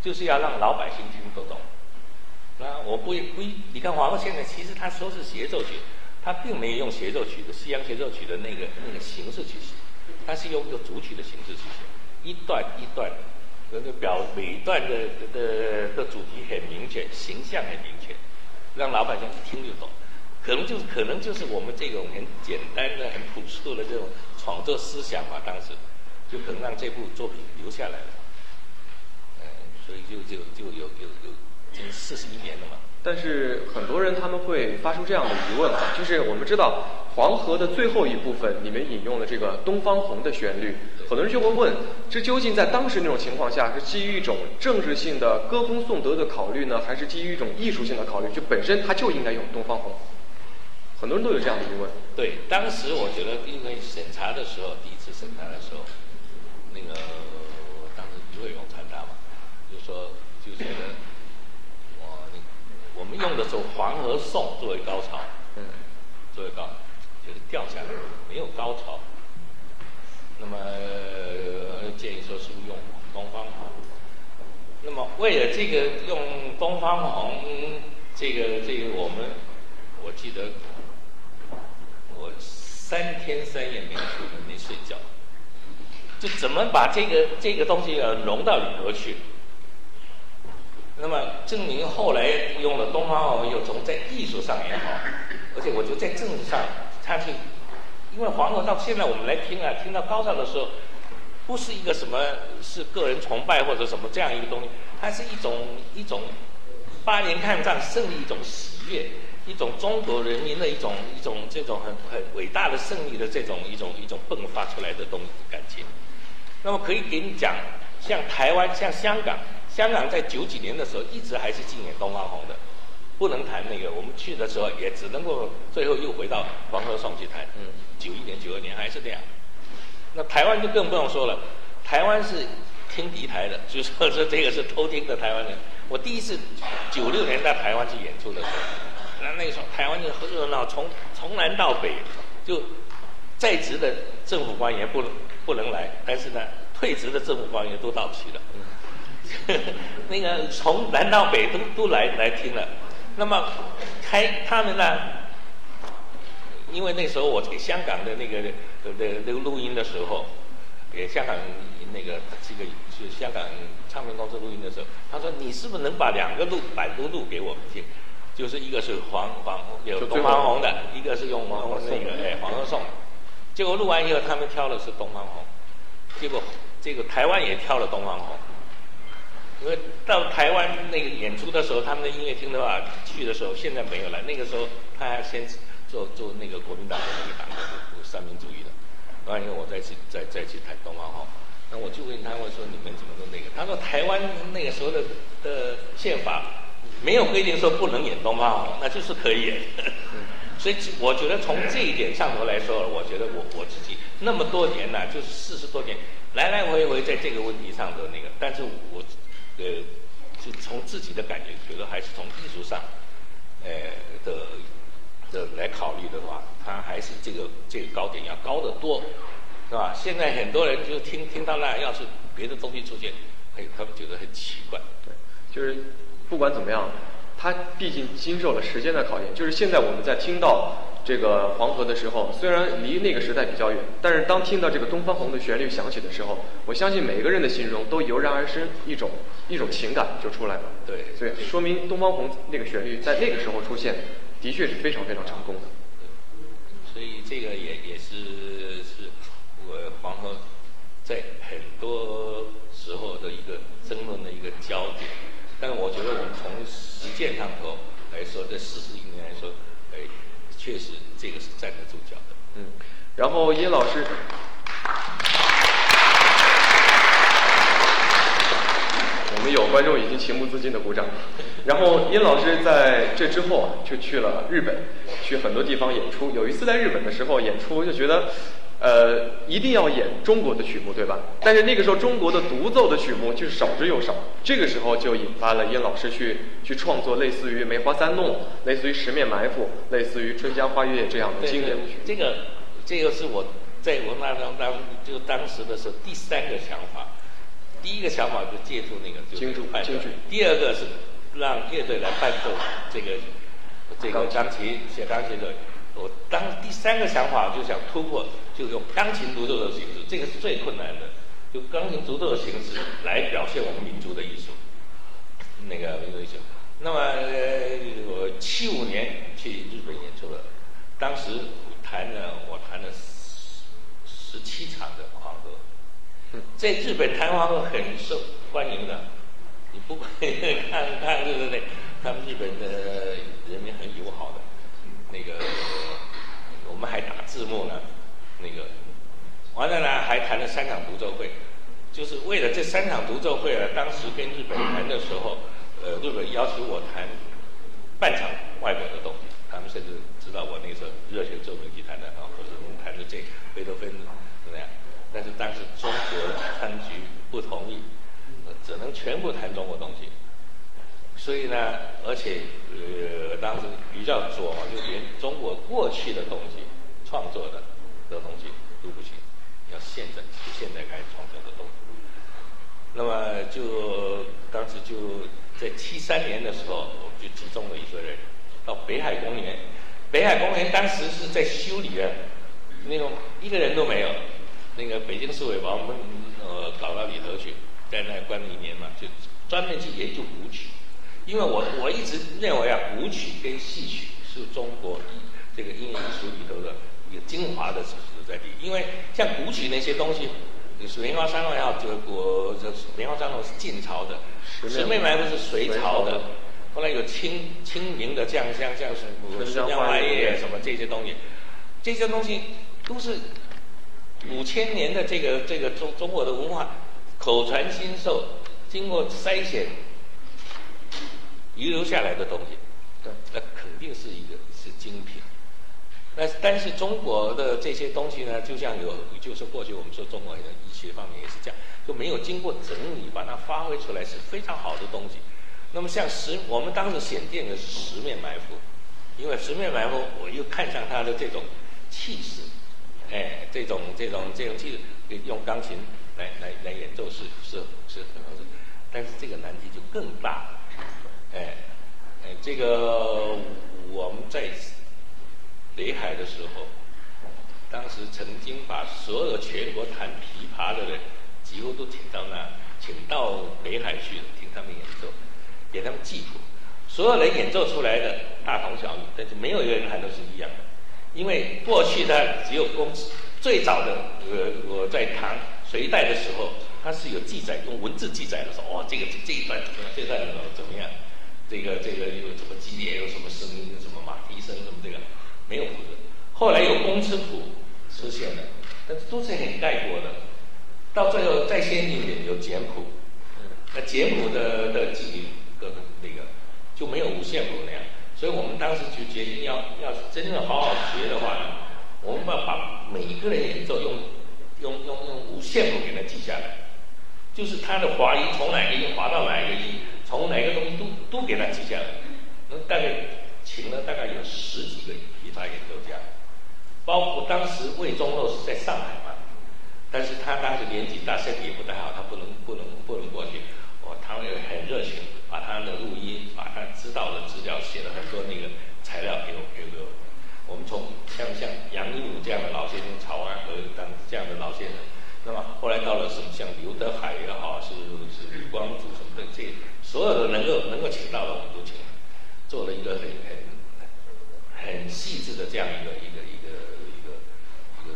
就是要让老百姓听得懂。那我不不，你看黄河现在其实他说是协奏曲，他并没有用协奏曲的西洋协奏曲的那个那个形式去写，他是用一个主曲的形式去写，一段一段。那个表每一段的的的主题很明确，形象很明确，让老百姓一听就懂。可能就是可能就是我们这种很简单的、很朴素的这种创作思想吧，当时就可能让这部作品留下来了。嗯，所以就就就有有有已经四十一年了嘛。但是很多人他们会发出这样的疑问啊，就是我们知道黄河的最后一部分，你们引用了这个《东方红》的旋律，很多人就会问，这究竟在当时那种情况下，是基于一种政治性的歌功颂德的考虑呢，还是基于一种艺术性的考虑？就本身它就应该用《东方红》，很多人都有这样的疑问。对，当时我觉得，因为审查的时候，第一次审查的时候，那个当时于伟荣参加嘛，就说就觉得。我们用的时候，《黄河颂》作为高潮，嗯，作为高，就是掉下来，没有高潮。那么建议说是用《东方红》。那么为了这个用《东方红》，这个这个我们，我记得我三天三夜没睡没睡觉，就怎么把这个这个东西要融到里头去。那么证明后来用了东方红，又从在艺术上也好，而且我觉得在政治上，它是因为黄河到现在我们来听啊，听到高潮的时候，不是一个什么是个人崇拜或者什么这样一个东西，它是一种一种八年抗战胜利一种喜悦，一种中国人民的一种一种这种很很伟大的胜利的这种一种一种迸发出来的东感情。那么可以给你讲，像台湾，像香港。香港在九几年的时候一直还是禁演东方红的，不能谈那个。我们去的时候也只能够最后又回到《黄河颂》去谈。嗯，九一年、九二年还是这样。那台湾就更不用说了，台湾是听敌台的，就说是这个是偷听的台湾人。我第一次九六年在台湾去演出的时候，那那个时候台湾就很热闹，从从南到北，就在职的政府官员不能不能来，但是呢，退职的政府官员都到齐了。那个从南到北都都来来听了，那么开他们呢？因为那时候我给香港的那个的那个录音的时候，给香港那个这个是香港唱片公司录音的时候，他说你是不是能把两个录百度录给我们听？就是一个是黄黄有东方红的，一个是用黄那个哎黄河颂。结果录完以后，他们挑的是东方红，结果这个台湾也挑了东方红。因为到台湾那个演出的时候，他们的音乐厅的话，去的时候现在没有了。那个时候他还先做做那个国民党的那个党，三民主义的。完以后我再去再再去谈东方红，那我就问他，我说你们怎么都那个？他说台湾那个时候的的宪法没有规定说不能演东方红，那就是可以演。所以我觉得从这一点上头来说，我觉得我我自己那么多年呢，就是四十多年来来回回在这个问题上的那个，但是我。呃，就从自己的感觉，觉得还是从艺术上，呃的的来考虑的话，他还是这个这个高点要高得多，是吧？现在很多人就听听到那，要是别的东西出现，哎，他们觉得很奇怪。对，就是不管怎么样，他毕竟经受了时间的考验。就是现在我们在听到。这个黄河的时候，虽然离那个时代比较远，但是当听到这个《东方红》的旋律响起的时候，我相信每个人的心中都油然而生一种 一种情感就出来了。对，所以说明《东方红》那个旋律在那个时候出现，的确是非常非常成功的。所以这个也也是是我黄河在很多时候的一个争论的一个焦点。但我觉得我们从实践上头来说，这四十一年来说，哎。确实，这个是站得住脚的。嗯，然后殷老师，我们有观众已经情不自禁的鼓掌。然后殷老师在这之后啊，就去了日本，去很多地方演出。有一次在日本的时候演出，就觉得。呃，一定要演中国的曲目，对吧？但是那个时候中国的独奏的曲目就是少之又少，这个时候就引发了殷老师去去创作类似于《梅花三弄》、类似于《十面埋伏》、类似于《春江花月夜》这样的经典曲。这个这个是我在文化当当就当时的时候第三个想法，第一个想法就借助那个京剧，京剧。第二个是让乐队来伴奏这个这个钢琴写钢琴的。我当第三个想法就想突破，就用钢琴独奏的形式，这个是最困难的，就钢琴独奏的形式来表现我们民族的艺术，那个民族艺术。那么呃我七五年去日本演出了，当时弹了我弹了十十七场的黄河，在日本弹黄河很受欢迎的，你不管看看对不对？他们日本的人民很友好的，那个我们还打字幕呢，那个完了呢还谈了三场独奏会，就是为了这三场独奏会呢，当时跟日本谈的时候，呃，日本要求我弹半场外国的东西，他们甚至知道我那时候热血奏鸣曲弹的啊，或者我们弹的这贝多芬怎么样？但是当时中国的当局不同意，只能全部弹中国东西。所以呢，而且呃，当时比较左，就连中国过去的东西创作的的东西都不行，要现在现在开始创作的东西。那么就当时就在七三年的时候，我们就集中了一些人到北海公园。北海公园当时是在修理的，那种一个人都没有。那个北京市委把我们呃搞到里头去，在那关了一年嘛，就专门去研究古曲。因为我我一直认为啊，古曲跟戏曲是中国这个音乐艺术精华的所在地。因为像古曲那些东西，《棉花山楼》也好，这个国这《棉花山楼》是晋朝的，《十面埋伏》是隋朝的，后来有清清明的将相，像是《春江花月》什么这些东西，这些东西都是五千年的这个这个中中国的文化口传心授，经过筛选。遗留下来的东西，对，那肯定是一个是精品。那但是中国的这些东西呢，就像有，就是过去我们说中国的医学方面也是这样，就没有经过整理，把它发挥出来是非常好的东西。那么像十，我们当时选定的是十面埋伏，因为十面埋伏，我又看上它的这种气势，哎，这种这种这种气势，用钢琴来来来演奏是是是很合适，但是这个难题就更大。哎，哎，这个我们在北海的时候，当时曾经把所有全国弹琵琶的人几乎都请到那，请到北海去听他们演奏，给他们记谱。所有人演奏出来的大同小异，但是没有一个人弹都是一样的。因为过去呢只有公最早的呃我在弹隋代的时候，它是有记载，用文字记载的，说哦这个这一段怎么样，这段怎么怎么样。这个这个有什么级别，有什么声音，什么马蹄声，什么这个没有谱子。后来有工词谱出现了，但是都是很概括的。到最后再先进一点有简谱，那简谱的的几个那个就没有五线谱那样。所以我们当时就决定要要真正好好学的话，我们要把每一个人演奏用用用用五线谱给他记下来，就是他的滑音从哪个音滑到哪一个音。从哪个东西都都给他记下来，那大概请了大概有十几个琵琶演奏家，包括当时魏忠禄是在上海嘛，但是他当时年纪大，身体也不太好，他不能不能不能过去。哦，他们也很热情，把他的录音，把他知道的资料写了很多那个材料给我给我。我们从像像杨一武这样的老先生，曹安和当这样的老先生，那么后来到了什么像刘德海也好，是是李光祖什么的这。所有的能够能够请到的，我们都请，做了一个很很很细致的这样一个一个一个一个一个。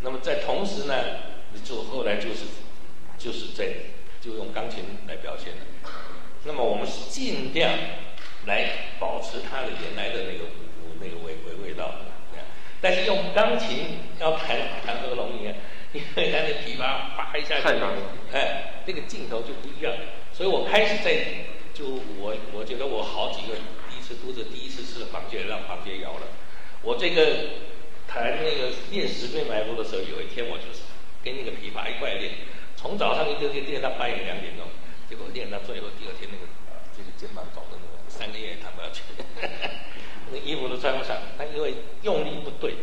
那么在同时呢，就后来就是就是在就用钢琴来表现的。那么我们是尽量来保持它的原来的那个那个味味味道，但是用钢琴要弹弹和龙一样，因为它那琵琶叭一下，哎，那个镜头就不一样。所以我开始在，就我我觉得我好几个第一次都是第一次是房间让房间摇了。我这个弹那个练十面埋伏的时候，有一天我就是跟那个琵琶一块练，从早上一个练练到半夜两点钟，结果练到最后第二天那个这个肩膀肿的那个三个月弹不下去，那衣服都穿不上。他因为用力不对，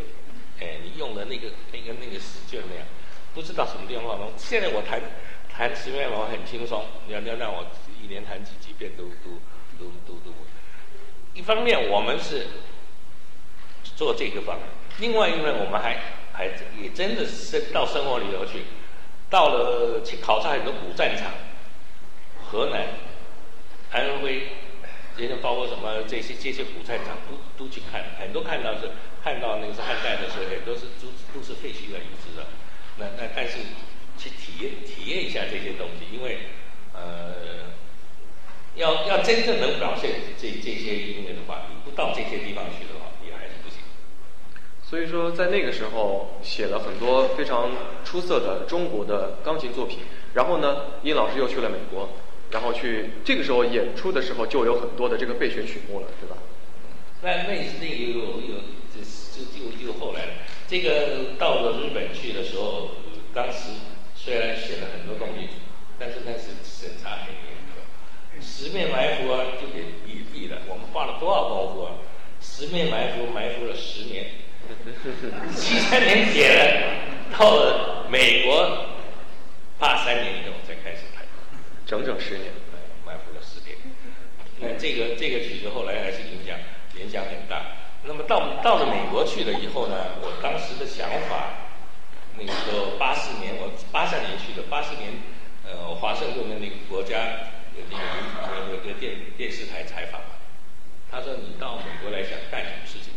哎，你用的那个那个那个使劲那样，不知道什么地方弄。现在我弹。弹十面我很轻松，你要要让我一年弹几几遍都都都都都。一方面我们是做这个方面，另外一方面我们还还也真的是到生活里头去，到了去考察很多古战场，河南、安徽、人家包括什么这些这些古战场都都去看，很多看到是看到那个是汉代的时候，很多是都都是废墟的遗址的。那那但是去体验体验一下这些东西，因为呃要要真正能表现这这些音乐的话，你不到这些地方去的话，所以说，在那个时候写了很多非常出色的中国的钢琴作品。然后呢，殷老师又去了美国。然后去这个时候演出的时候，就有很多的这个备选曲目了，对吧？那那那有有这就就就后来了。这个到了日本去的时候，当时虽然写了很多东西，但是那是审查很严格，十面埋伏啊就给毙毙了。我们花了多少功夫啊？十面埋伏埋伏了十年，七三年写了，到了美国八三年以后才开始拍。整整十年，埋伏了十年。那这个这个曲子后来还是影响影响很大。那么到到了美国去了以后呢，我当时的想法，那个时候八四年，我八三年去的，八四年，呃，华盛顿的那个国家那个那个电电视台采访，他说你到美国来想干什么事情？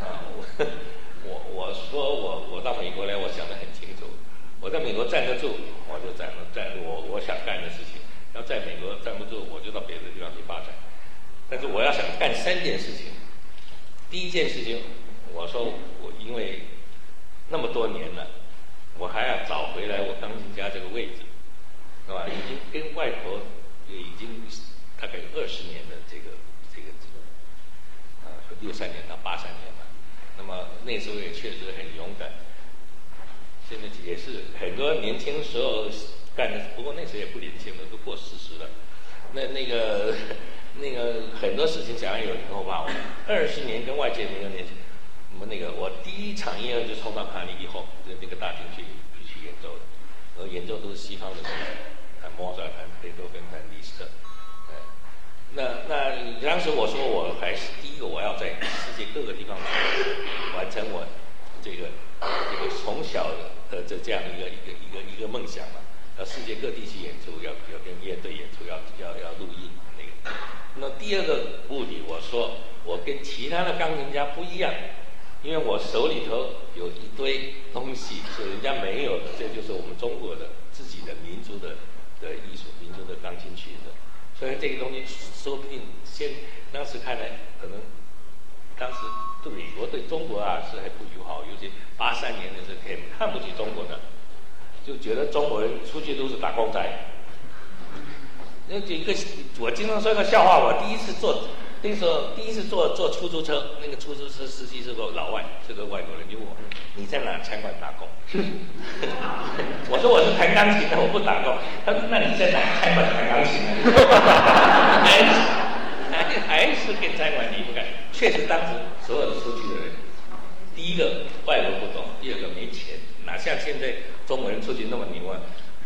啊，我我我说我我到美国来，我想得很清楚。我在美国站得住，我就站站我我想干的事情；要在美国站不住，我就到别的地方去发展。但是我要想干三件事情。第一件事情，我说我因为那么多年了，我还要找回来我钢琴家这个位置，是吧？已经跟外婆也已经大概有二十年的这个这个啊，六三年到八三年了。那么那时候也确实很勇敢。现在也是很多年轻时候干的，不过那时候也不年轻了，都过四十了。那那个 那个很多事情想要有以后吧，二十年跟外界没有联系。我们那个我第一场音乐就冲到卡尼以后的那个大厅去去演奏的，然后演奏都是西方的东西，弹莫扎特、弹贝多芬、弹李斯特。那那当时我说我还是第一个，我要在世界各个地方完成我这个这个从小。的这这样一个一个一个一个梦想嘛，到世界各地去演出，要要跟乐队演出，要要要录音那个。那第二个目的，我说我跟其他的钢琴家不一样，因为我手里头有一堆东西是人家没有的，这就是我们中国的自己的民族的的艺术，民族的钢琴曲子。所以这个东西说不定先当时看来可能。当时对美国对中国啊是还不友好，尤其八三年的时候很看不起中国的，就觉得中国人出去都是打工仔。那一个我经常说一个笑话，我第一次坐那时候第一次坐坐出租车，那个出租车司机是个老外，是个外国人，就问我你在哪餐馆打工？我说我是弹钢琴的，我不打工。他说那你在哪餐馆弹钢琴？还是还是跟餐馆离不开。确实，当时所有的出去的人，第一个外国不懂，第二个没钱，哪像现在中国人出去那么牛啊？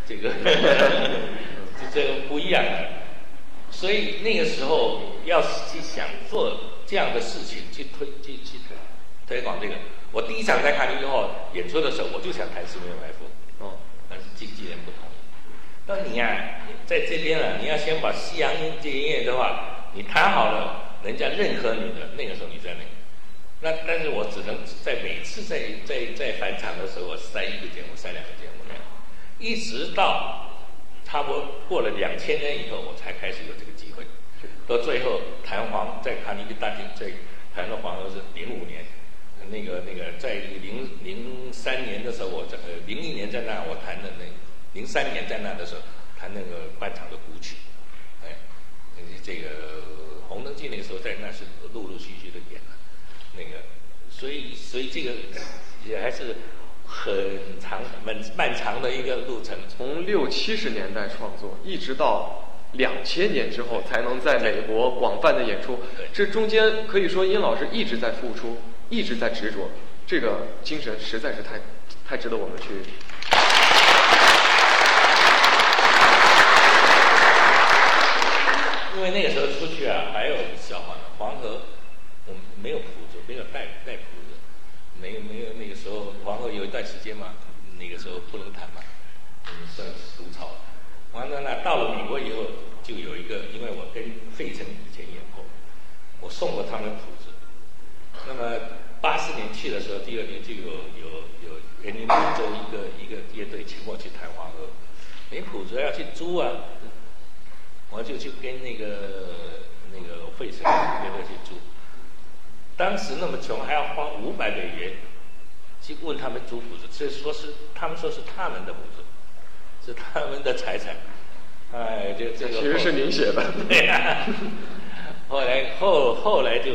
这个这 这个不一样的。所以那个时候要去想做这样的事情，去推去去推推广这个。我第一场在卡尼基后演出的时候，我就想弹十面埋伏，哦，但是经纪人不同意。那你呀，在这边啊，你要先把西洋音这音乐的话，你弹好了。人家认可你的那个时候你在那，那但是我只能在每次在在在返场的时候，我塞一个节目，塞两个节目那样，一直到差不多过了两千年以后，我才开始有这个机会。到最后弹簧在卡尼基大厅在弹的黄河是零五年，那个那个在零零三年的时候，我在呃零一年在那我弹的那零三年在那的时候弹那个半场的古曲，哎，这个。红灯记那个时候在那是陆陆续续的演了，那个，所以所以这个也还是很长、漫漫长的一个路程。从六七十年代创作，一直到两千年之后才能在美国广泛的演出。这中间可以说殷老师一直在付出，一直在执着，这个精神实在是太太值得我们去。因为那个时候出去啊，还有笑话呢。黄河，我们没有谱子，没有带带谱子，没有没有那个时候，黄河有一段时间嘛，那个时候不能弹嘛，算是独草。完了呢，到了美国以后，就有一个，因为我跟费城以前演过，我送过他们谱子。那么八四年去的时候，第二年就有有有园林广州一个一个乐队请我去弹黄河，没谱子要去租啊，我就去跟那个那个费城乐队去租。当时那么穷，还要花五百美元去问他们租谱子，这说是他们说是他们的谱子，是他们的财产。哎，就这个。其实是您写的。对呀。后来后后来就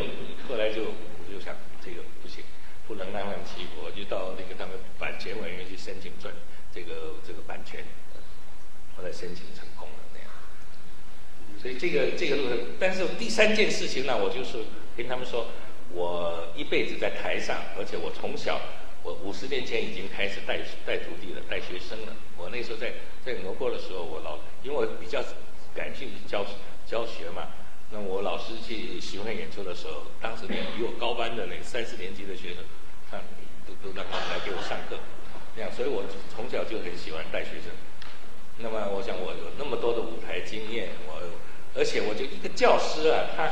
后来就我就想这个不行，不能让他们欺负，我就到那个他们版权委员去申请赚这个这个版权，后来申请成功了那样。所以这个这个路，但是第三件事情呢，我就是跟他们说。我一辈子在台上，而且我从小，我五十年前已经开始带带徒弟了，带学生了。我那时候在在俄国的时候，我老因为我比较感兴趣教教学嘛，那我老师去巡回演出的时候，当时连比我高班的那三四年级的学生，他都都让他们来给我上课，这样，所以我从小就很喜欢带学生。那么我想我有那么多的舞台经验，我而且我就一个教师啊，他。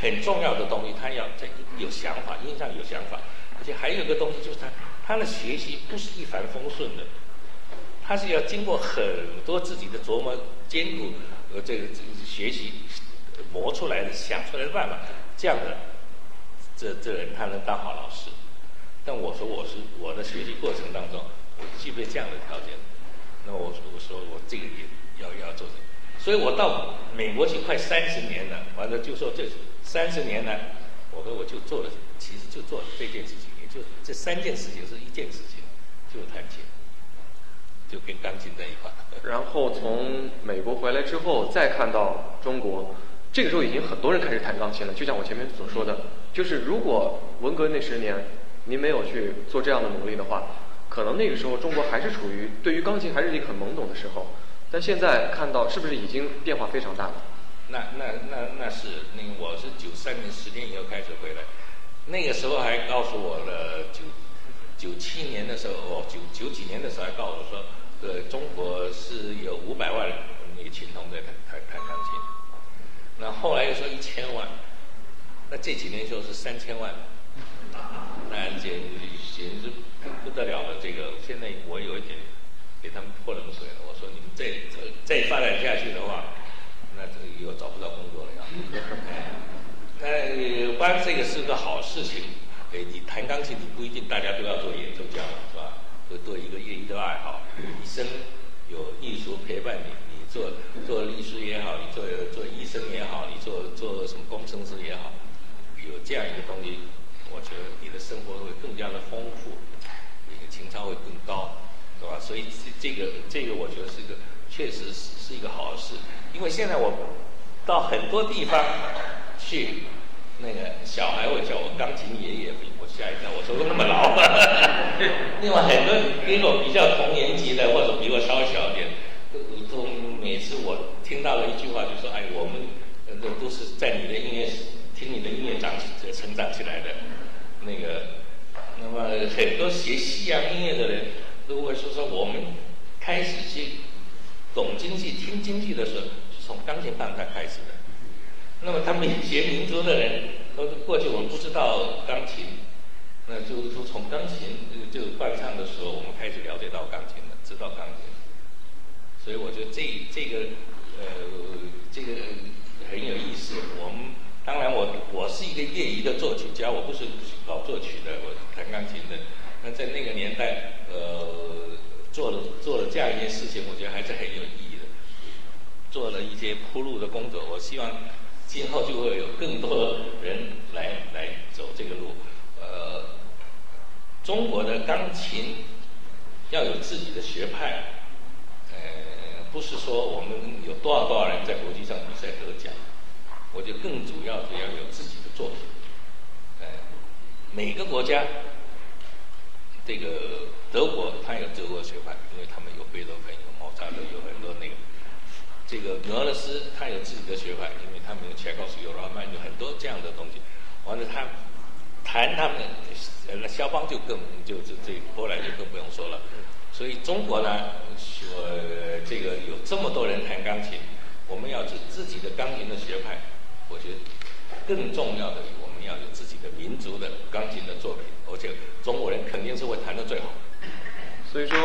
很重要的东西，他要在有想法，印象有想法，而且还有一个东西就是他他的学习不是一帆风顺的，他是要经过很多自己的琢磨、艰苦呃这个学习磨出来的、想出来的办法，这样的这这人他能当好老师。但我说我是我的学习过程当中，我具备这样的条件，那我我说我这个也要要做。所以我到美国去快三十年了，完了就说这三十年来，我和我就做了，其实就做了这件事情，也就这三件事情是一件事情，就弹琴，就跟钢琴在一块。然后从美国回来之后，再看到中国，这个时候已经很多人开始弹钢琴了。就像我前面所说的，就是如果文革那十年您没有去做这样的努力的话，可能那个时候中国还是处于对于钢琴还是一个很懵懂的时候。但现在看到是不是已经变化非常大了？那那那那是那我是九三年十天以后开始回来，那个时候还告诉我了九九七年的时候哦九九几年的时候还告诉我说呃中国是有五百万那个琴童在弹弹弹钢琴，那后来又说一千万，那这几年说是三千万，那简简直不得了了这个现在我有一点给他们泼冷水了。我说你们再再发展下去的话，那这个以后找不到工作了呀。那当然这个是个好事情。哎，你弹钢琴，你不一定大家都要做演奏家嘛，是吧？就做一个业余的爱好，一生有艺术陪伴你。你做做律师也好，你做做医生也好，你做做什么工程师也好，有这样一个东西，我觉得你的生活会更加的丰富，你的情操会更高。是吧？所以这这个这个，我觉得是一个确实是是一个好事。因为现在我到很多地方去，那个小孩会叫我钢琴爷爷，我吓一跳，我说都那么老了。另外很多跟我比较同年级的，或者比我稍小一点，都都每次我听到了一句话，就说：“哎，我们都都是在你的音乐听你的音乐长成长起来的。”那个，那么很多学西洋音乐的人。如果说说我们开始去懂经济、听经济的时候，是从钢琴伴唱开始的。那么他们学民族的人，都是过去我们不知道钢琴，那就是从钢琴就伴唱的时候，我们开始了解到钢琴了，知道钢琴。所以我觉得这这个呃这个很有意思。我们当然我我是一个业余的作曲家，我不是搞作曲的，我弹钢琴的。那在那个年代，呃，做了做了这样一件事情，我觉得还是很有意义的，做了一些铺路的工作。我希望今后就会有更多人来来走这个路。呃，中国的钢琴要有自己的学派，呃，不是说我们有多少多少人在国际上比赛得奖，我觉得更主要的要有自己的作品。呃，每个国家。这个德国，他有德国学派，因为他们有贝多芬、有莫扎特，有很多那个。这个俄罗斯，他有自己的学派，因为他们有切克斯有拉曼，有很多这样的东西。完了，他弹他们，那肖邦就更就这这波兰就更不用说了。所以中国呢，说这个有这么多人弹钢琴，我们要自自己的钢琴的学派，我觉得更重要的，要有自己的民族的钢琴的作品，而且中国人肯定是会弹得最好。所以说，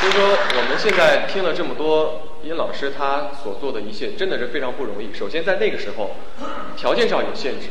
所以说我们现在听了这么多，殷老师他所做的一切真的是非常不容易。首先在那个时候，条件上有限制，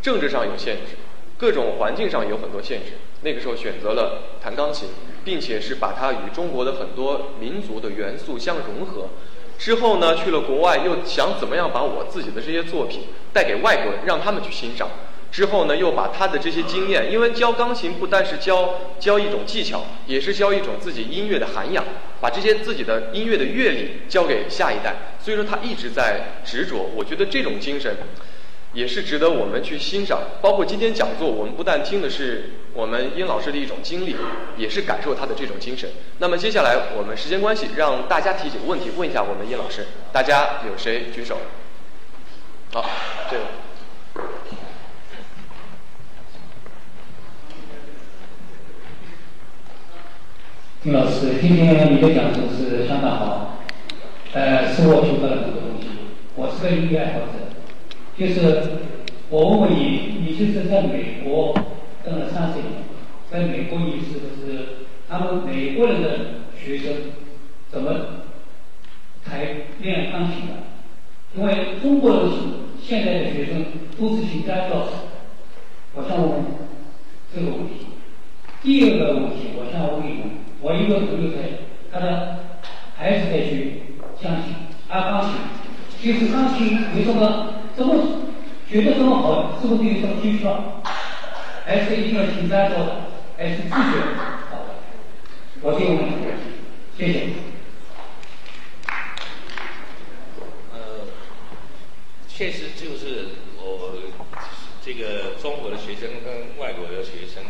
政治上有限制，各种环境上有很多限制。那个时候选择了弹钢琴，并且是把它与中国的很多民族的元素相融合。之后呢，去了国外，又想怎么样把我自己的这些作品带给外国人，让他们去欣赏。之后呢，又把他的这些经验，因为教钢琴不单是教教一种技巧，也是教一种自己音乐的涵养，把这些自己的音乐的阅历教给下一代。所以说他一直在执着，我觉得这种精神也是值得我们去欣赏。包括今天讲座，我们不但听的是我们殷老师的一种经历，也是感受他的这种精神。那么接下来我们时间关系，让大家提几个问题问一下我们殷老师。大家有谁举手？好，这个。丁老师，今天你的讲座是相当好，呃，是我学到了很多东西。我是个音乐爱好者，就是我问问你，你就是在美国当了三十年，在美国你是不是他们美国人的学生怎么才练钢琴的？因为中国人现在的学生都是请家教，我想问这个问题。第二个问题，我想问一问。我一个朋友在，他的孩子在学钢琴，啊钢琴，就是钢琴为什么怎么学的这么好，是不是有什么技巧？还是一定要请家教的，还是自学？好，我就问，谢谢。呃，确实就是我这个中国的学生跟外国的学生。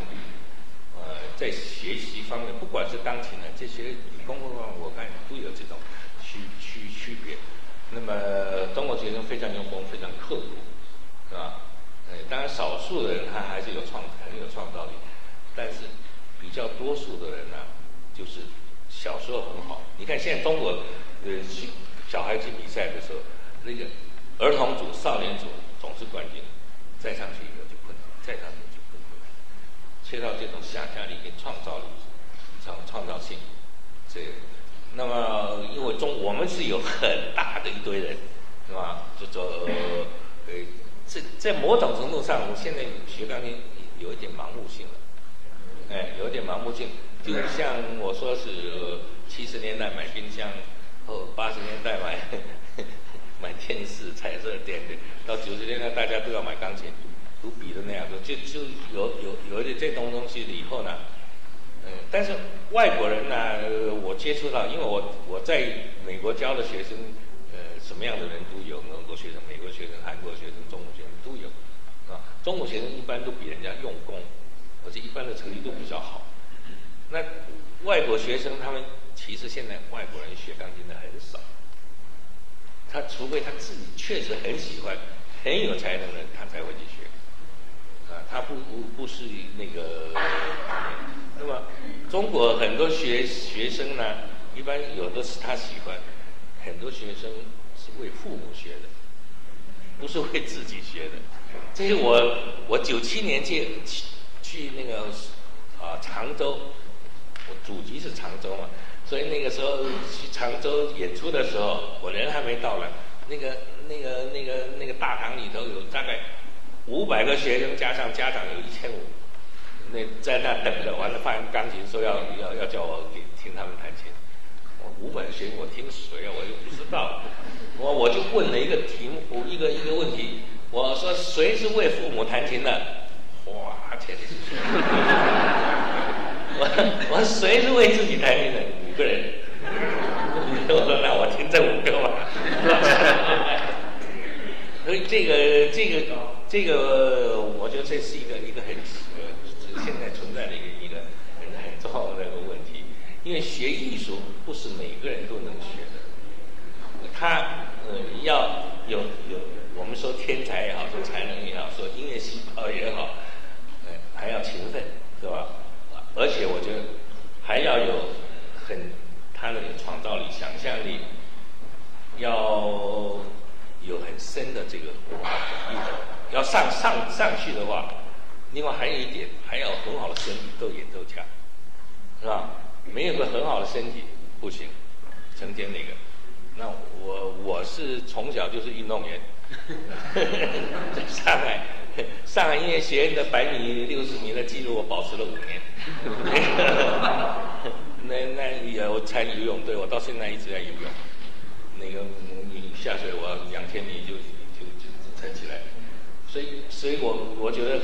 呃在学习方面，不管是钢琴的这些理工方面，我看都有这种区区区别。那么中国学生非常用功，非常刻苦，是吧？呃，当然少数的人他还是有创很有创造力，但是比较多数的人呢，就是小时候很好。你看现在中国呃小孩去比赛的时候，那个儿童组、少年组总是冠军，再上去以后就困难，再上去就更困难。缺少这种想象力跟创造力，创创造性，这，那么因为中我们是有很大的一堆人，是吧？就说呃，这在某种程度上，我现在学钢琴有一点盲目性了，哎，有一点盲目性，就像我说是七十年代买冰箱，后八十年代买买电视、彩色电的，到九十年代大家都要买钢琴。都比的那样子，就就有有有一点这种东西了以后呢，嗯，但是外国人呢，我接触到，因为我我在美国教的学生，呃，什么样的人都有，俄国学生、美国学生、韩国学生、中国学生都有，啊，中国学生一般都比人家用功，而且一般的成绩都比较好。那外国学生他们其实现在外国人学钢琴的很少，他除非他自己确实很喜欢、很有才能的，他才会去学。啊他不不不是那个，那么中国很多学学生呢，一般有的是他喜欢，很多学生是为父母学的，不是为自己学的。这是我我九七年去去那个啊常州，我祖籍是常州嘛，所以那个时候去常州演出的时候，我人还没到呢，那个那个那个那个大堂里头有大概。五百个学生加上家长有一千五，那在那等着，完了放钢琴，说要要要叫我给听他们弹琴。我五百个学生，我听谁啊？我又不知道。我我就问了一个题目，一个一个问题。我说谁是为父母弹琴的？哗，全是。我我谁是为自己弹琴的？五个人。我说那我听这五个吧。所以这个这个。这个我觉得这是一个一个很现在存在的一个一个很很重要的一个问题，因为学艺术不是每个人都能学的，他呃要有有我们说天才也好，说才能也好，说音乐细胞也好，呃还要勤奋，是吧？而且我觉得还要有很他的创造力、想象力，要有很深的这个文化底蕴。要上上上去的话，另外还有一点，还要很好的身体，够演奏家，是吧？没有个很好的身体不行，成天那个。那我我是从小就是运动员，在 上海上海音乐学院的百米六十米的记录我保持了五年。那那也我参游泳队，我到现在一直在游泳。那个你下水，我两千米就就就撑起来。所以所以我我觉得，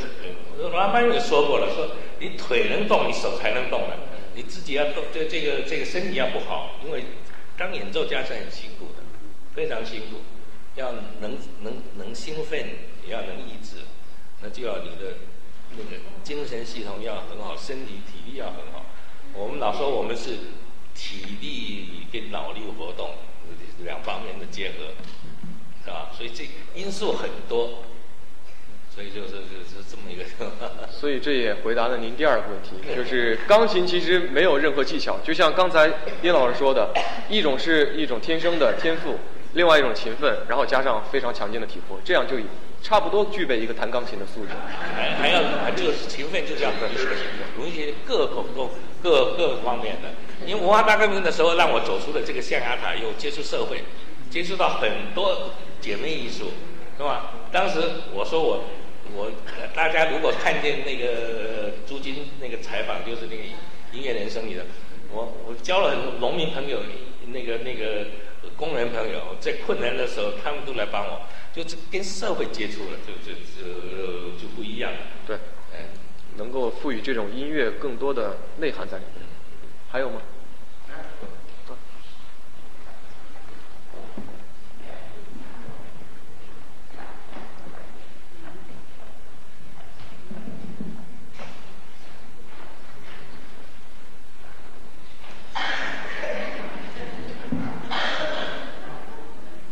老班也说过了，说你腿能动，你手才能动的。你自己要动，这这个这个身体要不好，因为。当演奏家是很辛苦的，非常辛苦，要能能能兴奋，也要能抑制，那就要你的那个精神系统要很好，身体体力要很好。我们老说我们是体力跟脑力活动两方面的结合，是吧？所以这因素很多。所以就是就是这么一个，所以这也回答了您第二个问题，就是钢琴其实没有任何技巧，就像刚才丁老师说的，一种是一种天生的天赋，另外一种勤奋，然后加上非常强劲的体魄，这样就差不多具备一个弹钢琴的素质。还还要就是勤奋，就是要容易容易各口各各各方面的。因为文化大革命的时候，让我走出了这个象牙塔，又接触社会，接触到很多姐妹艺术，是吧？当时我说我。我大家如果看见那个朱军那个采访，就是那个音乐人生里的，我我交了很多农民朋友，那个那个工人朋友，在困难的时候，他们都来帮我，就是跟社会接触了，就就就就不一样了。对，嗯，能够赋予这种音乐更多的内涵在里面。还有吗？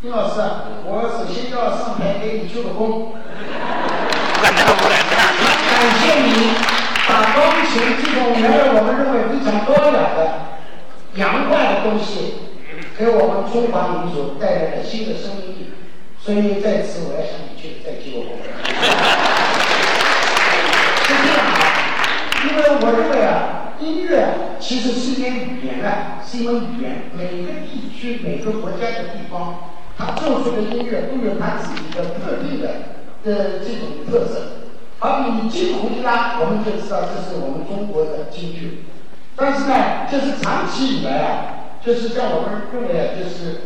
丁老师，我首先要上台给你鞠个躬，感谢你把钢琴这种原来我们认为非常高雅的、洋化的东西，给我们中华民族带来了新的生命力。所以在此，我要向你去再鞠个躬。是这样的，因为我认为啊，音乐其实是一门语言啊，是一门语言，每个地区、每个国家的地方。他做出的音乐都有他自己的特定的的这种特色。好你金胡一拉，我们就知道这是我们中国的京剧。但是呢，就是长期以来啊，就是像我们认为啊，就是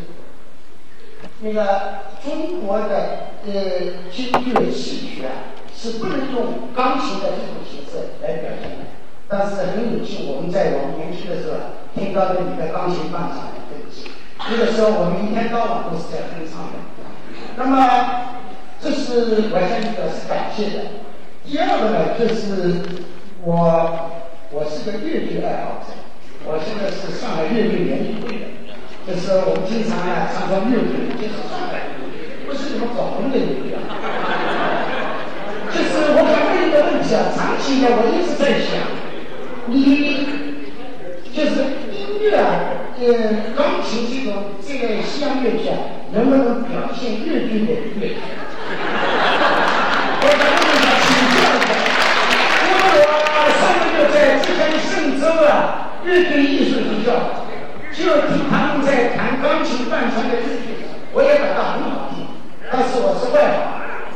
那个中国的呃京剧的戏曲啊，是不能用钢琴的这种形式来表现的。但是很有幸，我们在我们年轻的时候听到了你的钢琴伴唱。那个时候我们一天到晚都是在哼唱的，那么这是我向你表示感谢的。第二个呢，就是我我是个粤剧爱好者，我现在是上海粤剧联谊会的，就是我们经常啊唱唱粤剧，就是上海不是你们广东的粤剧啊。就是我想问一个问题啊，长期呢我一直在想，你就是音乐啊。呃，钢琴这种这个西洋乐器啊，能不能表现日剧的乐器？我想问一下，请教一下，因为我上个月在浙江嵊州啊日剧艺术学校，就听他们在弹钢琴伴唱的日剧，我也感到很好听。但是我是外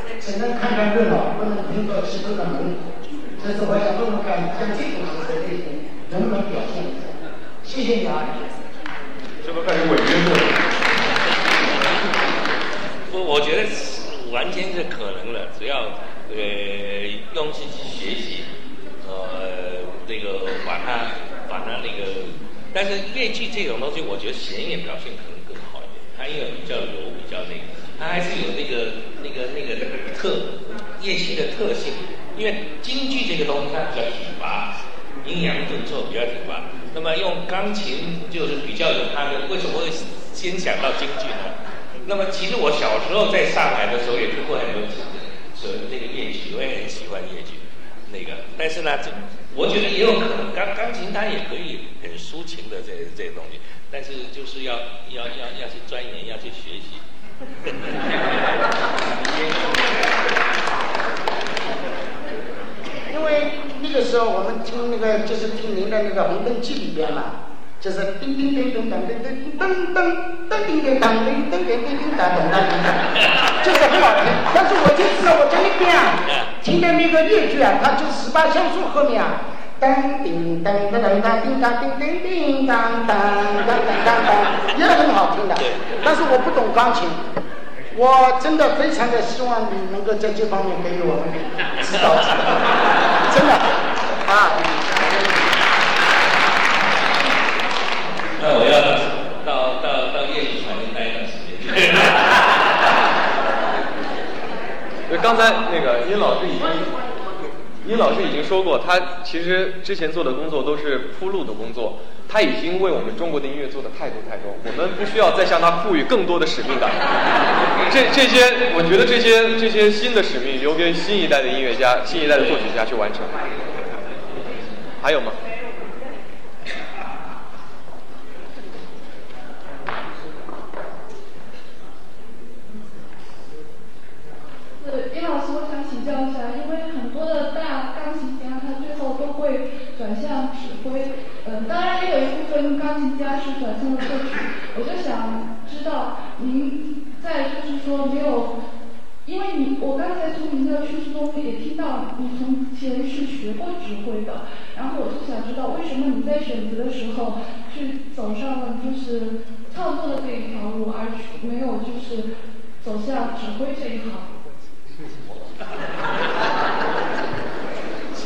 行，只能看看热闹，不能听到其中的门谱。这是我想问问看，像这种式的类型能不能表现一下？谢谢你啊。这个开始违约了。不，我觉得完全是可能的，只要呃用心去学习，呃那个把它把它那个，但是乐器这种东西，我觉得弦乐表现可能更好一点，它因为比较柔，比较那个，它还是有那个那个那个特乐器的特性，因为京剧这个东西它比较挺拔，阴阳顿挫比较挺拔。那么用钢琴就是比较有它的，为什么会先想到京剧呢？那么其实我小时候在上海的时候也听过很多，呃，那个粤曲，我也很喜欢粤曲，那个，但是呢，这我觉得也有可能，钢钢琴它也可以很抒情的这这些东西，但是就是要要要要去钻研，要去学习。因为那个时候我们听那个就是听您的那个《红灯记》里边嘛，就是叮叮叮叮当叮叮噔噔噔叮叮当叮叮叮叮叮当叮当叮当，就是很好听。但是我就知道我在那边啊，听的那个粤剧啊，它就十八相书后面啊，噔叮噔噔噔叮当叮叮叮当当当当当当，也很好听的。但是我不懂钢琴。我真的非常的希望你能够在这方面给予我们指导指导，真的啊。那我要到到到业余团队待一段时间。就刚才那个殷老师已经，殷老师已经说过，他其实之前做的工作都是铺路的工作。他已经为我们中国的音乐做的太多太多，我们不需要再向他赋予更多的使命感。这这些，我觉得这些这些新的使命留给新一代的音乐家、新一代的作曲家去完成。还有吗？是殷老师，我想请教一下，因为很多的大，转向指挥。嗯，当然也有一部分钢琴家是转向了作曲。我就想知道，您在就是说没有，因为你我刚才从您的叙述中也听到，你从前是学过指挥的。然后我就想知道，为什么你在选择的时候去走上了就是创作的这一条路，而没有就是走向指挥这一行？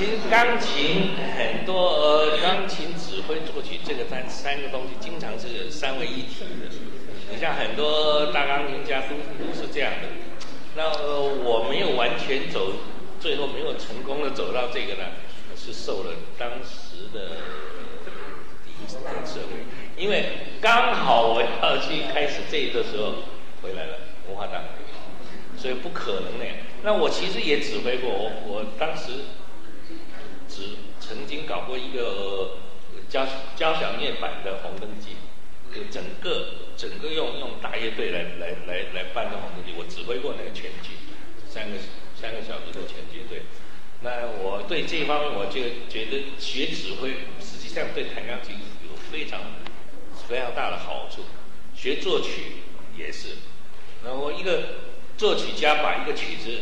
其实钢琴很多，呃，钢琴指挥作曲这个三三个东西经常是三位一体的。你像很多大钢琴家都都是这样的。那我没有完全走，最后没有成功的走到这个呢，是受了当时的社会。因为刚好我要去开始这个时候回来了文化大革命，所以不可能呢。那我其实也指挥过，我我当时。只曾经搞过一个交交响乐版的《红灯记》，就整个整个用用大乐队来来来来办的《红灯记》，我指挥过那个全剧，三个三个小时的全剧对。那我对这一方面，我就觉得学指挥实际上对弹钢琴有非常非常大的好处，学作曲也是。那我一个作曲家把一个曲子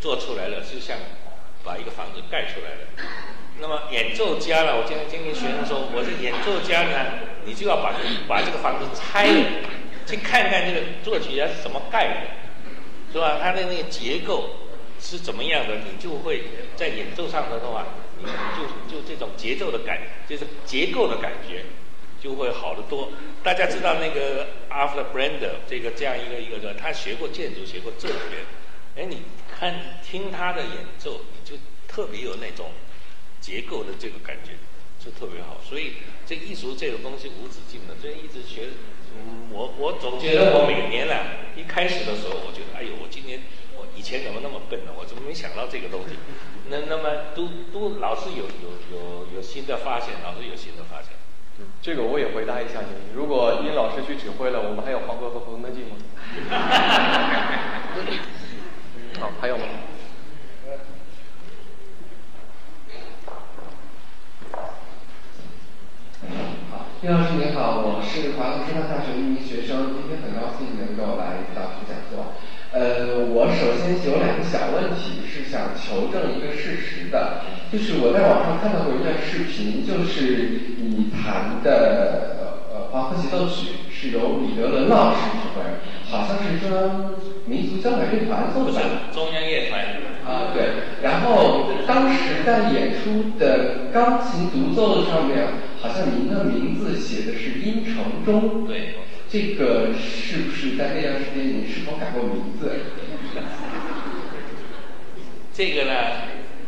做出来了，就像。把一个房子盖出来了，那么演奏家呢？我经常听学生说，我是演奏家呢，你就要把把这个房子拆了，去看看这个作曲家是怎么盖的，是吧？他的那个结构是怎么样的，你就会在演奏上的话，你就就这种节奏的感，就是结构的感觉就会好得多。大家知道那个 Arthur Brander 这个这样一个一个人，他学过建筑，学过哲学，哎，你看听他的演奏。你就特别有那种结构的这个感觉，就特别好。所以这艺术这种东西无止境的，所以一直学。我我总觉得我每年呢，一开始的时候，我觉得哎呦，我今年我以前怎么那么笨呢？我怎么没想到这个东西？那那么都都老是有有有有新的发现，老是有新的发现。这个我也回答一下你。如果殷老师去指挥了，我们还有黄河和红灯记吗？好，还有吗？叶老师您好，我是华东师范大学的一名学生，今天很高兴能够来到这讲座。呃，我首先有两个小问题是想求证一个事实的，就是我在网上看到过一段视频，就是你弹的呃黄河协奏曲是由李德伦老师指挥，好像是中央民族交响乐团做的吧？中央乐团。啊，对。然后当时在演出的钢琴独奏上面。好像您的名字写的是殷承忠，对，这个是不是在那段时间您是否改过名字？这个呢，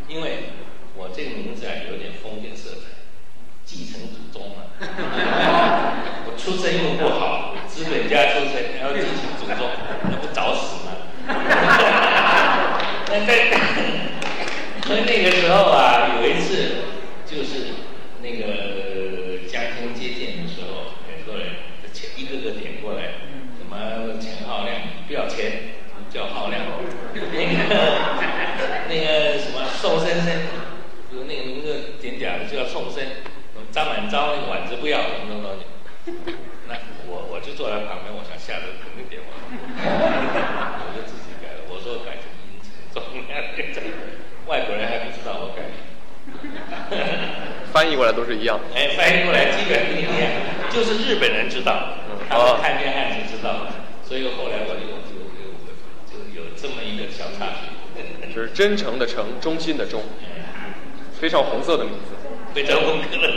因为我这个名字啊有点封建色彩，继承祖宗嘛。出身又不好，资本家出身还要进行诅咒，那不找死吗？那在，所以那个时候啊，有一次就是那个江青接见的时候，很多人一个个点过来，什么钱浩亮不要钱，叫浩亮；那个那个什么寿生生，就是那个名字点点的，叫寿生；张满昭那个碗子不要，什么东西。那我我就坐在旁边，我想下的肯定点我，我就自己改了，我说改成阴沉重，外国人还不知道我改。翻译过来都是一样。哎，翻译过来基本跟你一样，就是日本人知道，他们看见汉字知道，所以后来我就就就就有这么一个小插曲，就是真诚的诚，忠心的忠，非常红色的名字。非常红色的。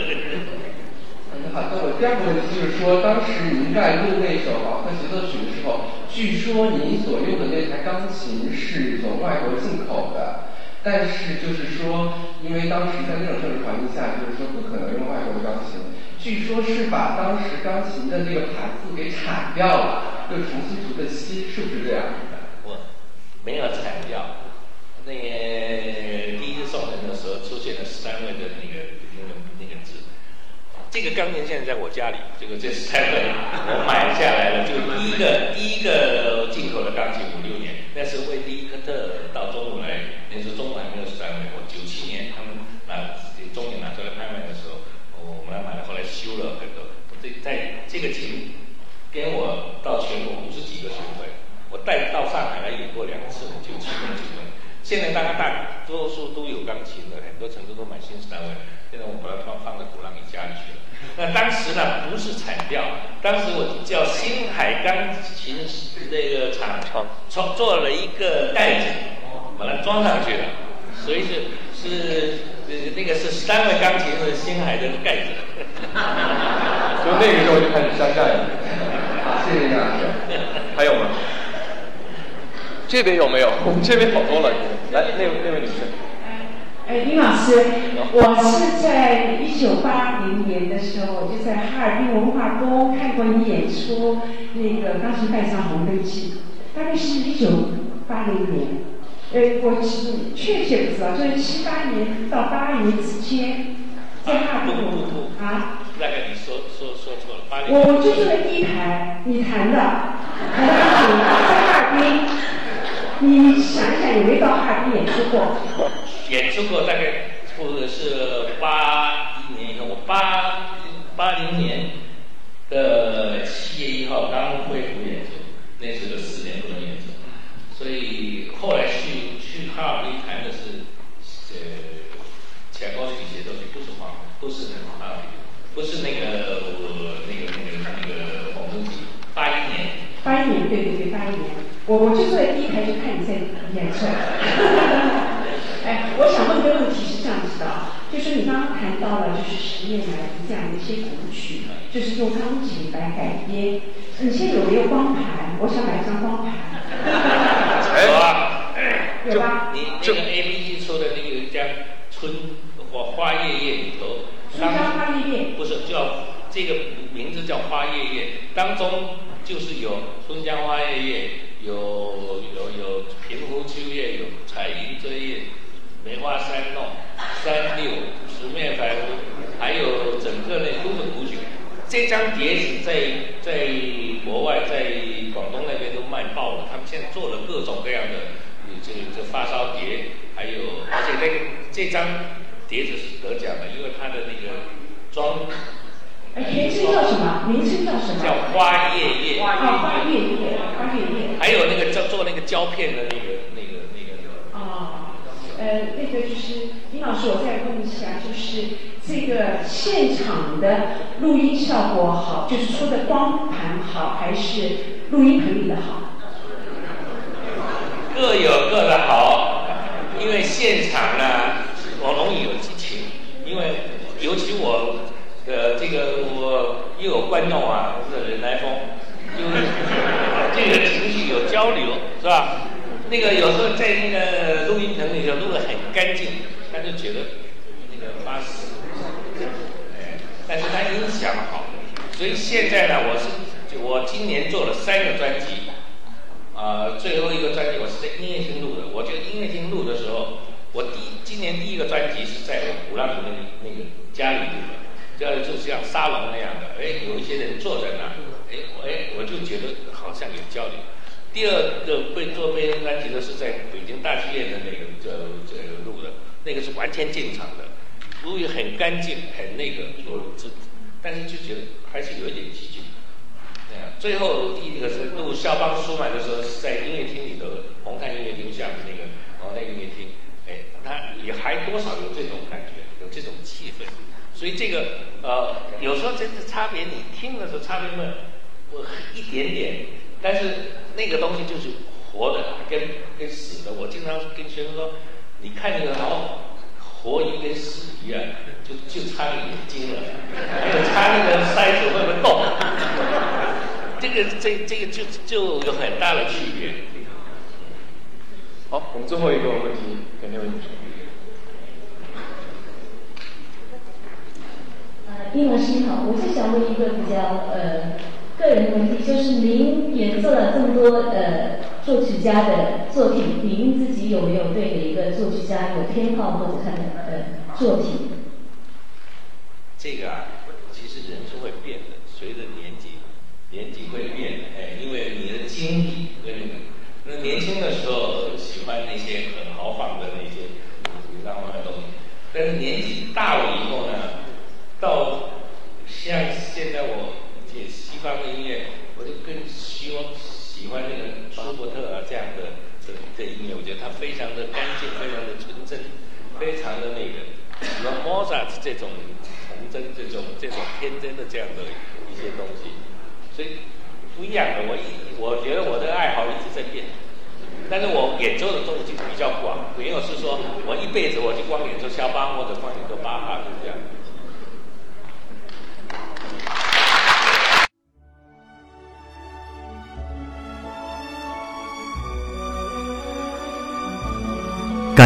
好的。我第二个问题就是说，当时您在录那首《马克协奏曲》的时候，据说您所用的那台钢琴是从外国进口的。但是就是说，因为当时在那种政治环境下，就是说不可能用外国的钢琴。据说是把当时钢琴的这个盘子给铲掉了，又重新涂的漆，是不是这样？我没有铲掉。这个钢琴现在在我家里，这个这是三位我买下来了，就第一个 第一个进口的钢琴五六年，那是为第一科特到中国来。那时候中国还没有十三位，我九七年他们拿中年拿出来拍卖的时候，我们来买了，后来修了很多。这在这个琴跟我到全国五十几个巡回，我带到上海来演过两次，九七年巡回。现在大家大多数都有钢琴的，很多城市都买新式单位。现在我把它放放在鼓浪屿家里去了。那当时呢不是铲掉，当时我叫星海钢琴那个厂做做了一个袋子。把它装上去了，所以是是呃那个是三位钢琴是星海的盖子，就那个时候就开始山寨了。谢谢老师。还有吗？这边有没有？我们这边好多了。来，那位那位女士。哎，林老师，我是在一九八零年的时候，就在哈尔滨文化宫看过你演出那个钢琴伴上红灯记，大概是一九八零年。呃，我确切不知道，就是七八年到八二年之间，在哈尔滨啊。大概你说说说错了，八零。我我就坐在第一排，你弹的，弹钢琴，在哈尔滨。你想一想，有没有到哈尔滨演出过？演出过，大概或者是八一年以后，我八八零年的七月一号刚恢复演出，那是个四年多的演出。所以后来去去哈尔滨谈的是呃前高曲协奏曲，不是黄，不是哈尔滨，不是那个我那个那个那个黄宗吉，八一年。八一年，对对对，八一年。我我就坐在第一排就看你在演出。哎，我想问个问题是这样子的啊，就是你刚刚谈到了就是十年来的这样的一些古曲，就是用钢琴来改编。你现在有没有光盘？我想买一张光盘。有啊，哎，就你那个 A B G 说的那个叫《春花花叶叶》里头，春江花叶叶不是叫这个名字叫花叶叶，当中就是有春江花叶叶，有有有平湖秋叶，有彩云追月，梅花三弄，三六十面白屋，还有整个那都是古曲。这张碟子在在国外，在广东那边都卖爆了。他们现在做了各种各样的，这这发烧碟，还有而且那个这张碟子是得奖的，因为它的那个装。哎，名称叫什么？名称叫什么？叫花叶叶。花叶叶，花叶叶。还有那个叫做那个胶片的那个那个那个。哦，呃，那个就是林老师，我再问一下，就是。这个现场的录音效果好，就是说的光盘好，还是录音棚里的好？各有各的好，因为现场呢，我容易有激情，因为尤其我，呃，这个我又有观众啊，是人来疯，因为这个情绪有交流，是吧？那个有时候在那个录音棚里头录的很干净，他就觉得那个发誓。但是他音响好，所以现在呢，我是我今年做了三个专辑，啊，最后一个专辑我是在音乐厅录的。我觉得音乐厅录的时候，我第今年第一个专辑是在鼓浪屿那个那个家里录的，这就像沙龙那样的，哎，有一些人坐在那，哎，哎，我就觉得好像有交流。第二个被做备用专辑的是在北京大剧院的那个这这个录的，那个是完全进场的，录音很干净，很那个，这但是就觉得还是有一点激进。最后第一个是录肖邦舒曼的时候，是在音乐厅里头，红磡音乐厅下面那个哦那个音乐厅，哎，他也还多少有这种感觉，有这种气氛。所以这个呃，有时候真的差别，你听的时候差别嘛，我一点点，但是那个东西就是活的，跟跟死的。我经常跟学生说，你看那个好活鱼跟死鱼啊，就就差个眼睛了，还有差那个筛子会不会动，这个这这个就就有很大的区别。好，我们最后一个问题给那位女士。丁老师你好，我就想问一个比较呃个人的问题，就是您演奏了这么多呃作曲家的作品，您自己有没有对哪一个作曲家有偏好或者他的呃作品？这个啊，其实人是会变的，随着年纪，年纪会变的，哎，因为你的经历跟那个，那年轻的时候喜欢那些很豪放的那些浪漫的东西，但是年纪大了以后呢？到像现在我解西方的音乐，我就更希望喜欢那个舒伯特啊这样的这这音乐，我觉得它非常的干净，非常的纯真，非常的那个，比如莫扎特这种童真、这种这种天真的这样的一些东西，所以不一样的。我一我觉得我的爱好一直在变，但是我演奏的东西比较广，没有是说我一辈子我就光演奏肖邦或者光演奏巴哈就这样。